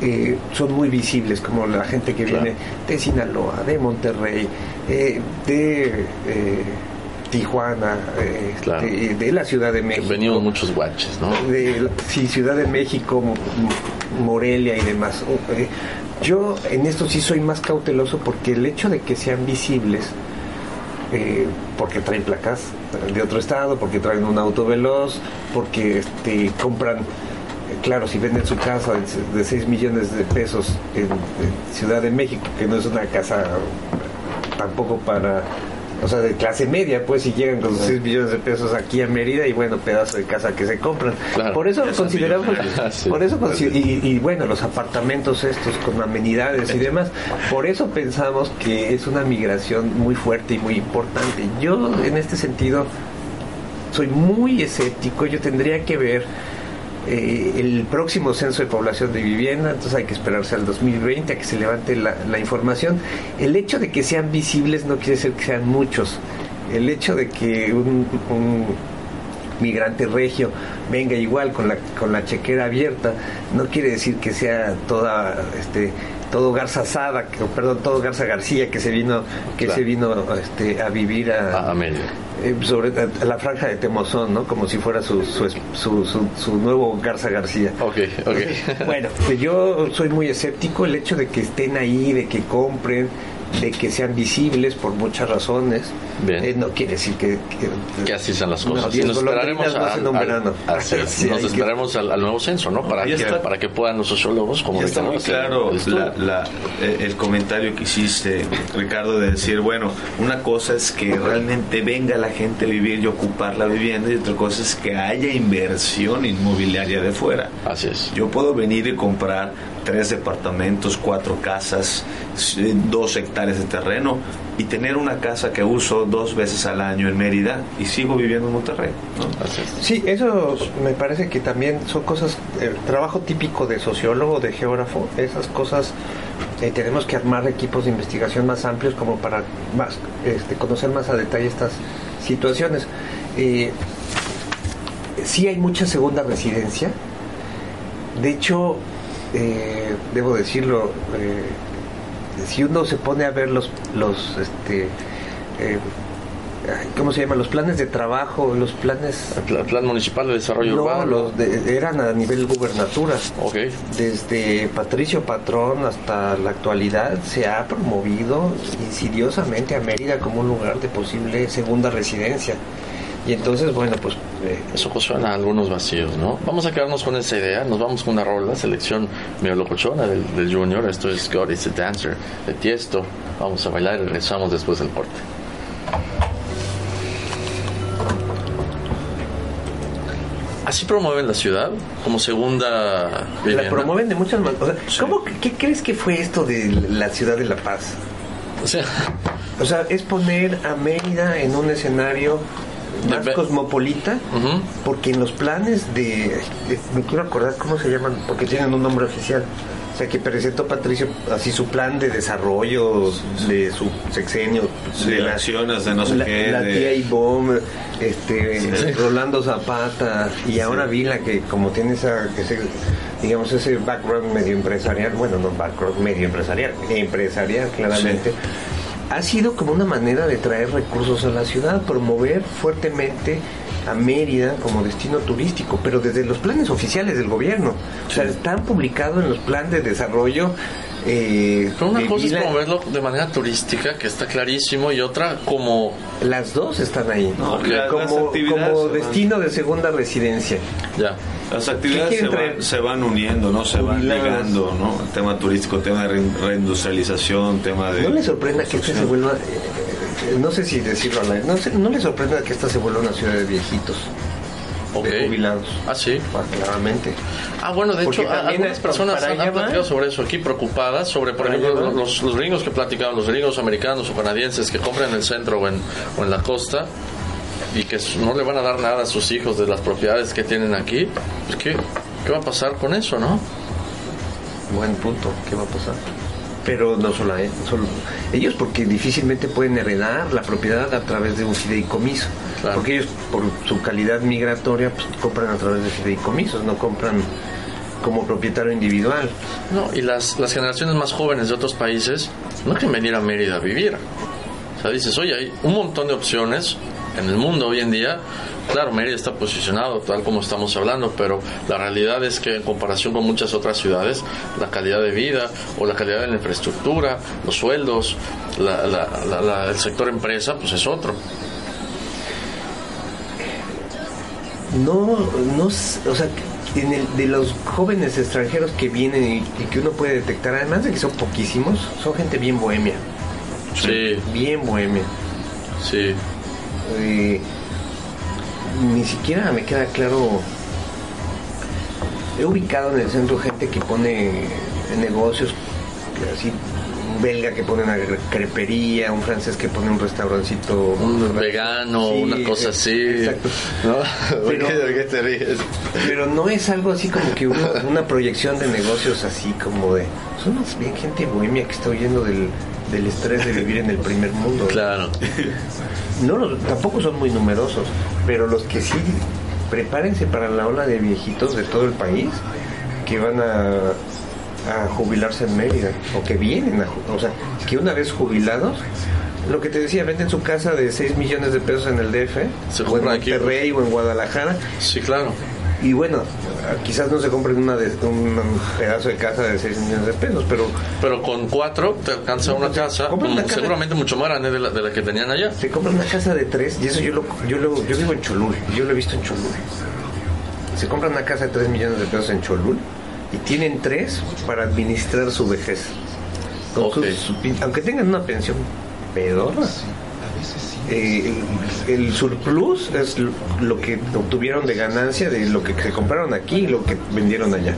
eh, son muy visibles, como la gente que viene de Sinaloa, de Monterrey, eh, de... Eh, Tijuana, eh, de, la Ciudad de México. Venimos muchos guaches, ¿no? De, sí, Ciudad de México, Morelia y demás. Eh, yo en esto sí soy más cauteloso porque el hecho de que sean visibles, eh, porque traen placas de otro estado, porque traen un auto veloz, porque este, compran, claro, si venden su casa de, 6 millones de pesos en Ciudad de México, que no es una casa tampoco para o sea, de clase media, pues, si llegan con sus 6 millones de pesos aquí a Mérida y bueno, pedazo de casa que se compran. por eso consideramos, (laughs) por eso y, bueno, los apartamentos estos con amenidades y demás, por eso pensamos que es una migración muy fuerte y muy importante. Yo en este sentido soy muy escéptico, yo tendría que ver eh, el próximo censo de población de vivienda, entonces hay que esperarse al 2020 a que se levante la, información. El hecho de que sean visibles no quiere decir que sean muchos. El hecho de que un, migrante regio venga igual con la, con la chequera abierta no quiere decir que sea toda este todo Garza Sada, perdón, todo Garza García que se vino que se vino este, a vivir a, a, eh, sobre la franja de Temozón, ¿no? Como si fuera su, su, su, su, nuevo Garza García. Ok, ok. (laughs) bueno, pues yo soy muy escéptico el hecho de que estén ahí, de que compren, de que sean visibles por muchas razones. Eh, no quiere decir que, que, así sean las cosas. nos esperaremos, al, nos esperaremos al, nuevo censo, ¿no? Para, que, para que puedan los sociólogos, como está muy claro la, eh, el comentario que hiciste, Ricardo, de decir, bueno, una cosa es que realmente venga la gente a vivir y ocupar la vivienda y otra cosa es que haya inversión inmobiliaria de fuera. Así es. Yo puedo venir y comprar tres departamentos, cuatro casas, dos hectáreas de terreno y tener una casa que uso dos veces al año en Mérida y sigo viviendo en Monterrey. Sí, eso me parece que también son cosas, el trabajo típico de sociólogo, de geógrafo, esas cosas eh, tenemos que armar equipos de investigación más amplios como para más, este, conocer más a detalle estas situaciones. Eh, sí hay mucha segunda residencia. De hecho, eh, debo decirlo, eh, si uno se pone a ver los, los este, eh, ¿cómo se llama? Los planes de trabajo, los planes... El plan, municipal de desarrollo urbano. Los eran a nivel gubernatura. Okay. Desde Patricio Patrón hasta la actualidad se ha promovido insidiosamente a Mérida como un lugar de posible segunda residencia. Y entonces, bueno, pues... Eh, Eso suena a algunos vacíos, ¿no? Vamos a quedarnos con esa idea, nos vamos con una rola, selección medio locochona del, del Junior, esto es God is a Dancer, de Tiesto. Vamos a bailar y regresamos después del corte. Así promueven la ciudad como segunda vivienda. La promueven de muchas maneras. ¿cómo, ¿Qué crees que fue esto de la ciudad de La Paz? O sea, o sea, es poner a Mérida en un escenario más cosmopolita, porque en los planes de, me quiero acordar cómo se llaman, porque tienen un nombre oficial. O sea, que presentó Patricio así su plan de desarrollo de su sexenio. de naciones, de no sé qué. La tía Ibom, este, Rolando Zapata, y ahora Vila, que como tiene esa, ese, digamos, ese background medio empresarial, bueno, no background medio empresarial, empresarial claramente ha sido como una manera de traer recursos a la ciudad, promover fuertemente a Mérida como destino turístico, pero desde los planes oficiales del gobierno. O sea, están publicados en los planes de desarrollo. Eh, pero una cosa es promoverlo de manera turística, que está clarísimo, y otra como... Las dos están ahí, como, como destino de segunda residencia. Ya. Las actividades se van, uniendo, ¿no? Se van ligando, ¿no? El tema turístico, tema de reindustrialización, tema de... No le sorprenda que esta se vuelva... Eh, no sé si decirlo al no, no le sorprenda que esta se vuelva una ciudad de viejitos. De jubilados. Ah, sí. Claramente. Ah, bueno, de hecho, algunas personas han, platicado sobre eso aquí, preocupadas sobre, por ejemplo, los, los, gringos que platicaban, los gringos americanos o canadienses que compran en el centro o en, o en la costa y que no le van a dar nada a sus hijos de las propiedades que tienen aquí, pues ¿qué, qué va a pasar con eso, no? Buen punto, ¿qué va a pasar? Pero no solo, ellos porque difícilmente pueden heredar la propiedad a través de un fideicomiso. Porque ellos por su calidad migratoria pues, compran a través de fideicomisos, no compran como propietario individual. No, y las, las generaciones más jóvenes de otros países no quieren venir a Mérida a vivir. O sea, dices, oye, hay un montón de opciones en el mundo hoy en día, claro, Mérida está posicionado tal como estamos hablando, pero la realidad es que en comparación con muchas otras ciudades, la calidad de vida o la calidad de la infraestructura, los sueldos, el sector empresa, pues es otro. No, no, o sea, en el, de los jóvenes extranjeros que vienen y, y, que uno puede detectar, además de que son poquísimos, son gente bien bohemia. Sí. Bien bohemia. Sí ni siquiera me queda claro. He ubicado en el centro gente que pone negocios así un belga que pone una crepería, un francés que pone un restaurancito un vegano, una cosa así. Exacto. ¿No? (laughs) Pero, qué te ríes? Pero no es algo así como que una, proyección de negocios así como de. Son bien gente bohemia que está huyendo del, del estrés de vivir en el primer mundo. Claro. (laughs) No, tampoco son muy numerosos, pero los que sí, prepárense para la ola de viejitos de todo el país que van a, jubilarse en Mérida, o que vienen a, o sea, que una vez jubilados, lo que te decía, venden su casa de 6 millones de pesos en el DF, Se o en Monterrey o en Guadalajara. Sí, claro. Y bueno, quizás no se compren una de, un pedazo de casa de 6 millones de pesos, pero... Pero con cuatro te alcanza una casa, seguramente mucho más grande de la, de la que tenían allá. Se compra una casa de tres, y eso yo lo, yo lo, yo vivo en Cholul, yo lo he visto en Cholul. Se compra una casa de 3 millones de pesos en Cholul y tienen tres para administrar su vejez. aunque tengan una pensión pedorra eh, el, surplus es lo que obtuvieron de ganancia de lo que se compraron aquí y lo que vendieron allá.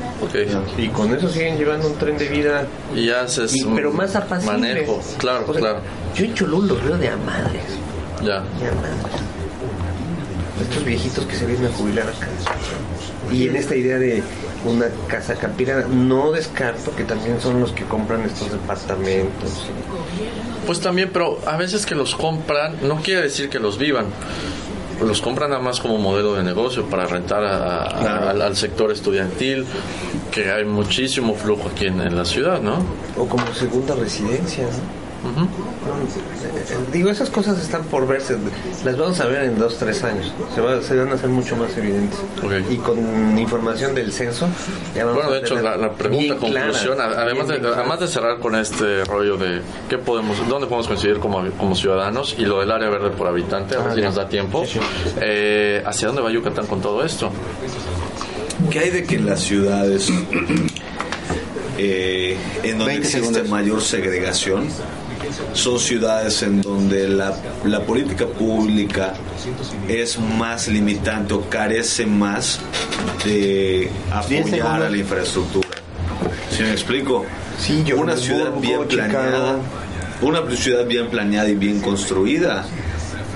Y con eso siguen llevando un tren de vida. Y haces pero más apacible. Manejo, claro, claro. Yo en Cholul los veo de a madres. Ya. Estos viejitos que se vienen a jubilar acá. Y en esta idea de una casa campira, no descarto que también son los que compran estos departamentos. Pues también, pero a veces que los compran, no quiere decir que los vivan. Los compran nada más como modelo de negocio para rentar al, sector estudiantil, que hay muchísimo flujo aquí en, en la ciudad, ¿no? O como segunda residencia, ¿no? Digo, esas cosas están por verse, las vamos a ver en dos, tres años, se, van a hacer mucho más evidentes. Y con información del censo, Bueno, de hecho, la, pregunta, conclusión, además, de, además de cerrar con este rollo de qué podemos, dónde podemos coincidir como, como ciudadanos y lo del área verde por habitante, a ver ah, si nos da tiempo, eh, ¿hacia dónde va Yucatán con todo esto? ¿Qué hay de que en las ciudades eh, en donde existe mayor segregación son ciudades en donde la, la política pública es más limitante o carece más de apoyar a la infraestructura. ¿Sí me explico? una ciudad bien planeada, una ciudad bien planeada y bien construida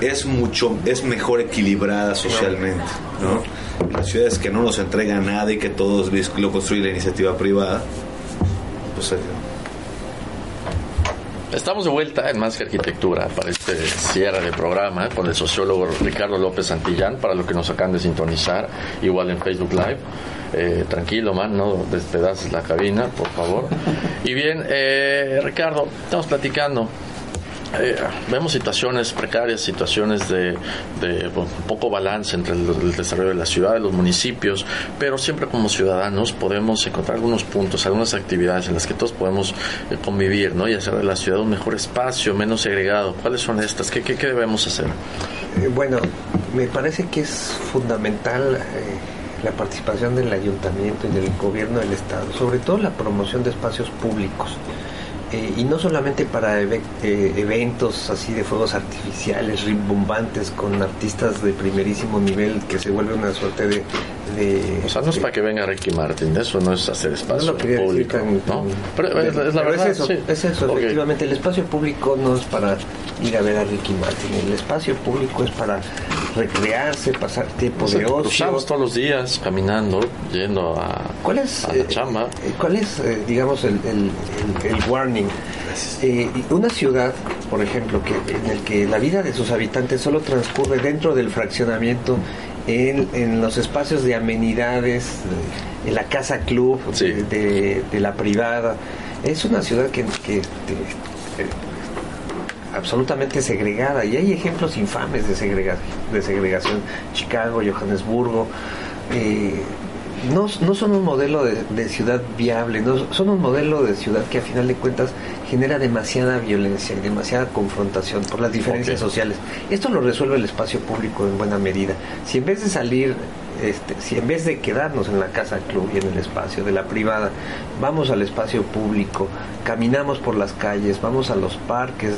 es mucho es mejor equilibrada socialmente, ¿no? Las ciudades que no nos entregan nada y que todos lo construye la iniciativa privada, pues Estamos de vuelta en Más que Arquitectura para este cierre de programa con el sociólogo Ricardo López Santillán, para los que nos acaban de sintonizar, igual en Facebook Live. Eh, tranquilo, man, no despedaces la cabina, por favor. Y bien, eh, Ricardo, estamos platicando eh, vemos situaciones precarias, situaciones de, poco balance entre el, desarrollo de la ciudad, de los municipios, pero siempre como ciudadanos podemos encontrar algunos puntos, algunas actividades en las que todos podemos eh, convivir ¿no? y hacer de la ciudad un mejor espacio, menos segregado. ¿Cuáles son estas? ¿Qué, qué, debemos hacer? Eh, bueno, me parece que es fundamental la participación del ayuntamiento y del gobierno del Estado, sobre todo la promoción de espacios públicos. Eh, y no solamente para eh, eventos así de fuegos artificiales, rimbombantes, con artistas de primerísimo nivel que se vuelve una suerte de... o sea, no es para que venga Ricky Martin, eso no es hacer espacio público. ¿no? Pero, es, la verdad, es eso, es eso efectivamente. El espacio público no es para ir a ver a Ricky Martin, el espacio público es para recrearse, pasar tiempo de ocio. Todos los días caminando, yendo a, ¿Cuál es, la eh, chamba. ¿Cuál es, digamos, el, el, el warning? Eh, una ciudad, por ejemplo, que, en el que la vida de sus habitantes solo transcurre dentro del fraccionamiento, en, los espacios de amenidades, en la casa club, de, la privada, es una ciudad que, que eh, absolutamente segregada. Y hay ejemplos infames de segregación, de segregación. Chicago, Johannesburgo. Eh, no, no son un modelo de, ciudad viable, no, son un modelo de ciudad que a final de cuentas genera demasiada violencia y demasiada confrontación por las diferencias sociales. Esto lo resuelve el espacio público en buena medida. Si en vez de salir, este, si en vez de quedarnos en la casa club y en el espacio de la privada, vamos al espacio público, caminamos por las calles, vamos a los parques,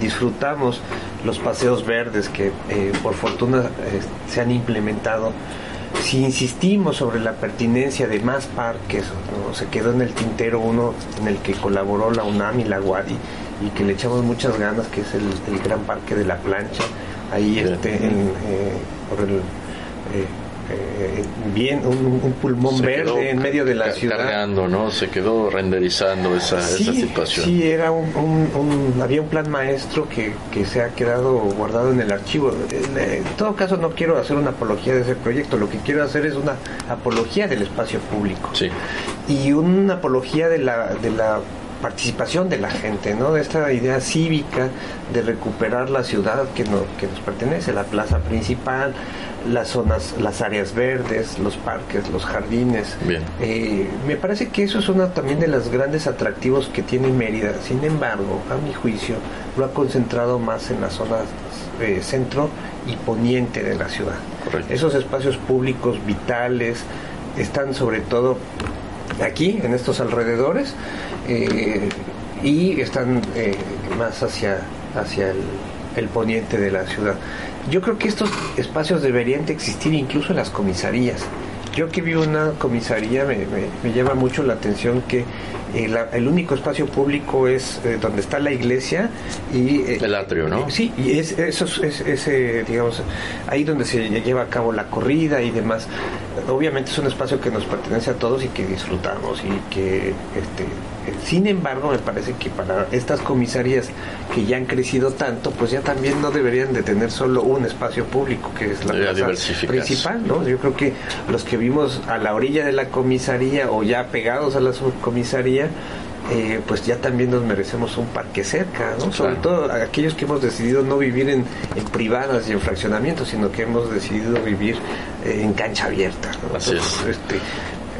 disfrutamos los paseos verdes que eh, por fortuna eh, se han implementado si insistimos sobre la pertinencia de más parques, se quedó en el tintero uno en el que colaboró la UNAM y la UADI y que le echamos muchas ganas, que es el, Gran Parque de la Plancha, ahí este, en, eh, por el... Eh, eh, bien un, pulmón verde en medio de la ciudad. cargando no se quedó renderizando esa, esa situación. sí era un, había un plan maestro que, que, se ha quedado guardado en el archivo. En, todo caso no quiero hacer una apología de ese proyecto. Lo que quiero hacer es una apología del espacio público. Sí. y una apología de la de la participación de la gente, ¿no? De esta idea cívica de recuperar la ciudad que, no, que nos pertenece, la plaza principal, las zonas, las áreas verdes, los parques, los jardines. Eh, me parece que eso es uno también de los grandes atractivos que tiene Mérida. Sin embargo, a mi juicio, lo ha concentrado más en la zona eh, centro y poniente de la ciudad. Esos espacios públicos vitales están sobre todo aquí, en estos alrededores, eh, y están más hacia, hacia el poniente de la ciudad. Yo creo que estos espacios deberían de existir incluso en las comisarías. Yo que vi una comisaría me, me, llama mucho la atención que eh, el único espacio público es eh, donde está la iglesia y... Eh, el atrio, ¿no? sí, y es, eso es, es digamos, ahí donde se lleva a cabo la corrida y demás. Obviamente es un espacio que nos pertenece a todos y que disfrutamos y que este, sin embargo, me parece que para estas comisarías que ya han crecido tanto, pues ya también no deberían de tener solo un espacio público, que es la plaza principal, ¿no? Yo creo que los que vimos a la orilla de la comisaría o ya pegados a la subcomisaría, eh, pues ya también nos merecemos un parque cerca, ¿no? Sobre todo aquellos que hemos decidido no vivir en, privadas y en fraccionamientos, sino que hemos decidido vivir eh, en cancha abierta. Así es. Este,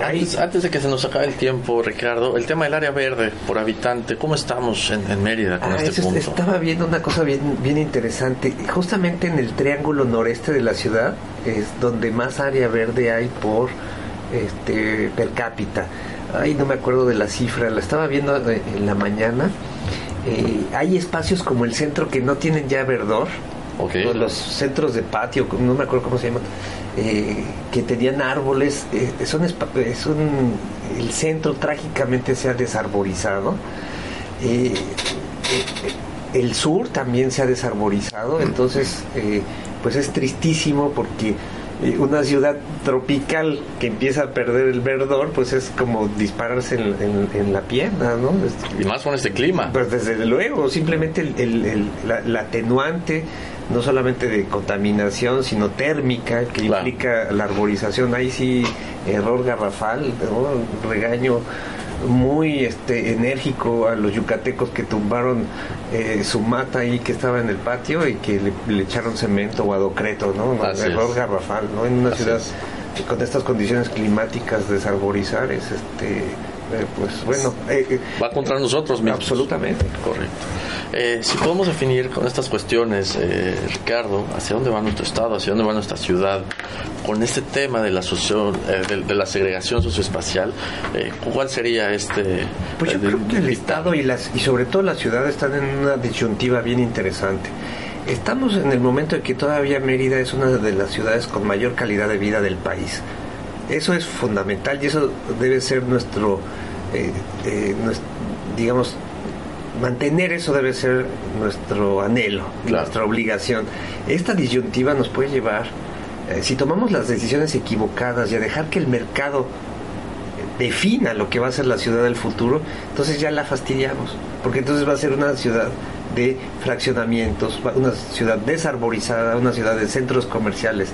antes, de que se nos acabe el tiempo, Ricardo, el tema del área verde por habitante, ¿cómo estamos en, Mérida con ah, este punto? Estaba viendo una cosa bien, bien interesante. Justamente en el triángulo noreste de la ciudad es donde más área verde hay por este per cápita. Ay, no me acuerdo de la cifra, la estaba viendo en la mañana. Eh, hay espacios como el centro que no tienen ya verdor. Los centros de patio, no me acuerdo cómo se llaman eh, que tenían árboles, eh, son, es un, el centro trágicamente se ha desarborizado. Eh, el sur también se ha desarborizado, entonces pues es tristísimo porque una ciudad tropical que empieza a perder el verdor, pues es como dispararse en, la pierna, ¿no? Y más con este clima. Pues desde luego, simplemente el, la, atenuante no solamente de contaminación, sino térmica, que implica la arborización. Ahí sí, error garrafal, regaño muy este enérgico a los yucatecos que tumbaron eh, su mata ahí que estaba en el patio y que le, echaron cemento o adocreto, ¿no? error garrafal, ¿no? En una ciudad con estas condiciones climáticas desarborizar es este eh, pues bueno. Eh, eh, Va contra nosotros mismos. Absolutamente. Correcto. si podemos definir con estas cuestiones, Ricardo, hacia dónde va nuestro Estado, hacia dónde va nuestra ciudad, con este tema de la, de, la segregación socioespacial, ¿cuál sería este? Pues yo creo que el Estado y, las, y sobre todo la ciudad están en una disyuntiva bien interesante. Estamos en el momento en que todavía Mérida es una de las ciudades con mayor calidad de vida del país eso es fundamental y eso debe ser nuestro, eh, eh, digamos, mantener eso debe ser nuestro anhelo, nuestra obligación. Esta disyuntiva nos puede llevar, eh, si tomamos las decisiones equivocadas y a dejar que el mercado defina lo que va a ser la ciudad del futuro, entonces ya la fastidiamos, porque entonces va a ser una ciudad de fraccionamientos, una ciudad desarborizada, una ciudad de centros comerciales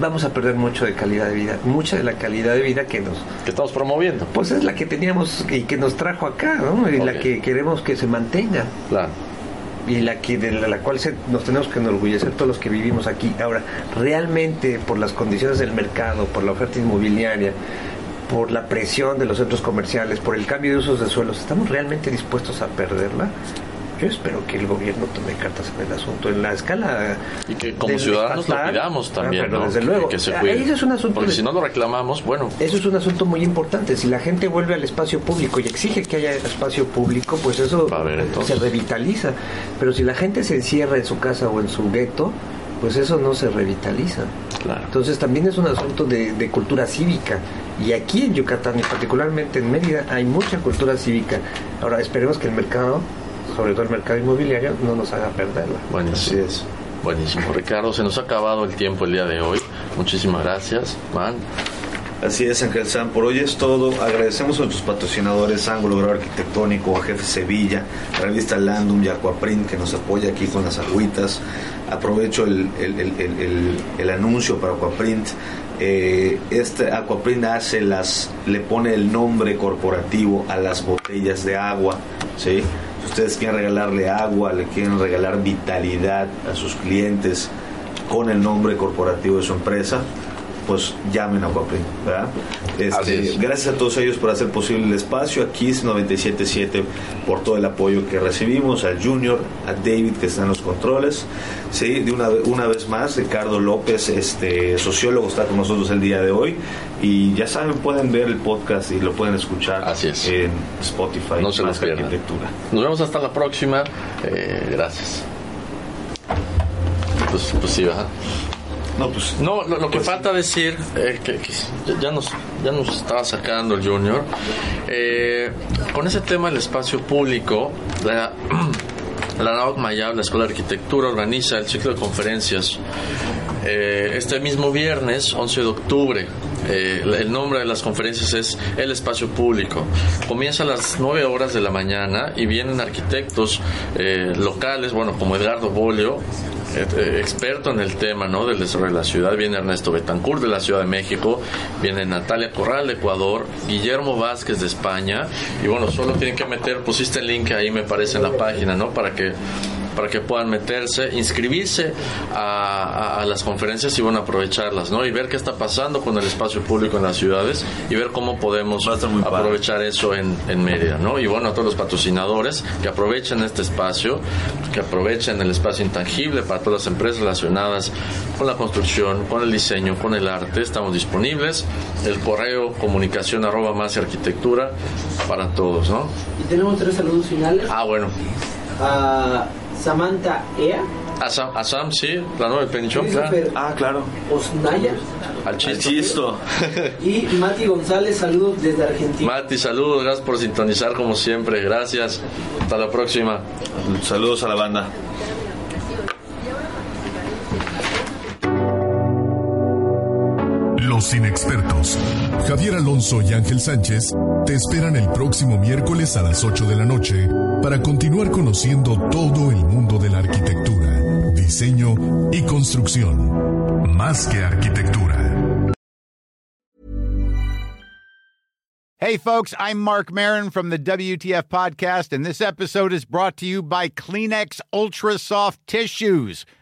vamos a perder mucho de calidad de vida, mucha de la calidad de vida que nos... Que estamos promoviendo. Pues es la que teníamos y que nos trajo acá, ¿no? Y la que queremos que se mantenga. Claro. Y la que de la, cual nos tenemos que enorgullecer todos los que vivimos aquí. Ahora, realmente por las condiciones del mercado, por la oferta inmobiliaria, por la presión de los centros comerciales, por el cambio de usos de suelos, ¿estamos realmente dispuestos a perderla? Yo espero que el gobierno tome cartas en el asunto, en la escala. Y que como ciudadanos lo pidamos también. Pero desde luego, que, se es un asunto Porque si no lo reclamamos, bueno. Eso es un asunto muy importante. Si la gente vuelve al espacio público y exige que haya espacio público, pues eso se revitaliza. Pero si la gente se encierra en su casa o en su gueto, pues eso no se revitaliza. Claro. Entonces también es un asunto de, de, cultura cívica. Y aquí en Yucatán y particularmente en Mérida hay mucha cultura cívica. Ahora esperemos que el mercado sobre todo el mercado inmobiliario, no nos haga perderla. Buenísimo. es. Buenísimo. Ricardo, se nos ha acabado el tiempo el día de hoy. Muchísimas gracias, man. Así es, Ángel San. Por hoy es todo. Agradecemos a nuestros patrocinadores, Ángulo Grado Arquitectónico, a Jefe Sevilla, la revista Landum y Aquaprint, que nos apoya aquí con las agüitas. Aprovecho el, el, el, el anuncio para Aquaprint eh, este Aquaprint hace las, le pone el nombre corporativo a las botellas de agua, ¿sí? Ustedes quieren regalarle agua, le quieren regalar vitalidad a sus clientes con el nombre corporativo de su empresa, pues llamen a ¿verdad? Este, gracias a todos ellos por hacer posible el espacio, a Kiss 977 por todo el apoyo que recibimos, al Junior, a David que está en los controles, sí, de una, una vez más, Ricardo López, este sociólogo, está con nosotros el día de hoy y ya saben, pueden ver el podcast y lo pueden escuchar en Spotify. No se Arquitectura. Nos vemos hasta la próxima. Eh, gracias. Pues, pues sí, ¿verdad? No, pues, no lo, que pues falta decir, eh, que, ya, nos, ya nos estaba sacando el Junior, eh, con ese tema del espacio público, la, (clears throat) la NAOC Mayab, la Escuela de Arquitectura, organiza el ciclo de conferencias eh, este mismo viernes, 11 de octubre. el nombre de las conferencias es El Espacio Público. Comienza a las 9 horas de la mañana y vienen arquitectos locales, bueno, como Edgardo Bolio, eh, experto en el tema ¿no? del desarrollo de la ciudad. Viene Ernesto Betancourt de la Ciudad de México, viene Natalia Corral de Ecuador, Guillermo Vázquez de España. Y bueno, solo tienen que meter, pusiste el link ahí, me parece, en la página, ¿no? Para que para que puedan meterse, inscribirse a, las conferencias y bueno, aprovecharlas, ¿no? Y ver qué está pasando con el espacio público en las ciudades y ver cómo podemos aprovechar eso en, en Mérida, ¿no? Y bueno, a todos los patrocinadores que aprovechen este espacio, que aprovechen el espacio intangible para todas las empresas relacionadas con la construcción, con el diseño, con el arte, estamos disponibles. El correo comunicación arroba más arquitectura para todos, ¿no? Y tenemos tres saludos finales. Ah, bueno. Ah, Samantha Ea. Asam, Asam sí, la nueva pensión, claro. Ah, claro. Osnaya. Al chisto. (laughs) y Mati González, saludos desde Argentina. Mati, saludos, gracias por sintonizar como siempre, gracias. Hasta la próxima. Saludos a la banda. Los inexpertos, Javier Alonso y Ángel Sánchez, te esperan el próximo miércoles a las 8 de la noche para continuar conociendo todo el mundo de la arquitectura, diseño y construcción. Más que arquitectura. Hey folks, I'm Mark Marin from the WTF podcast and this episode is brought to you by Kleenex Ultra Soft Tissues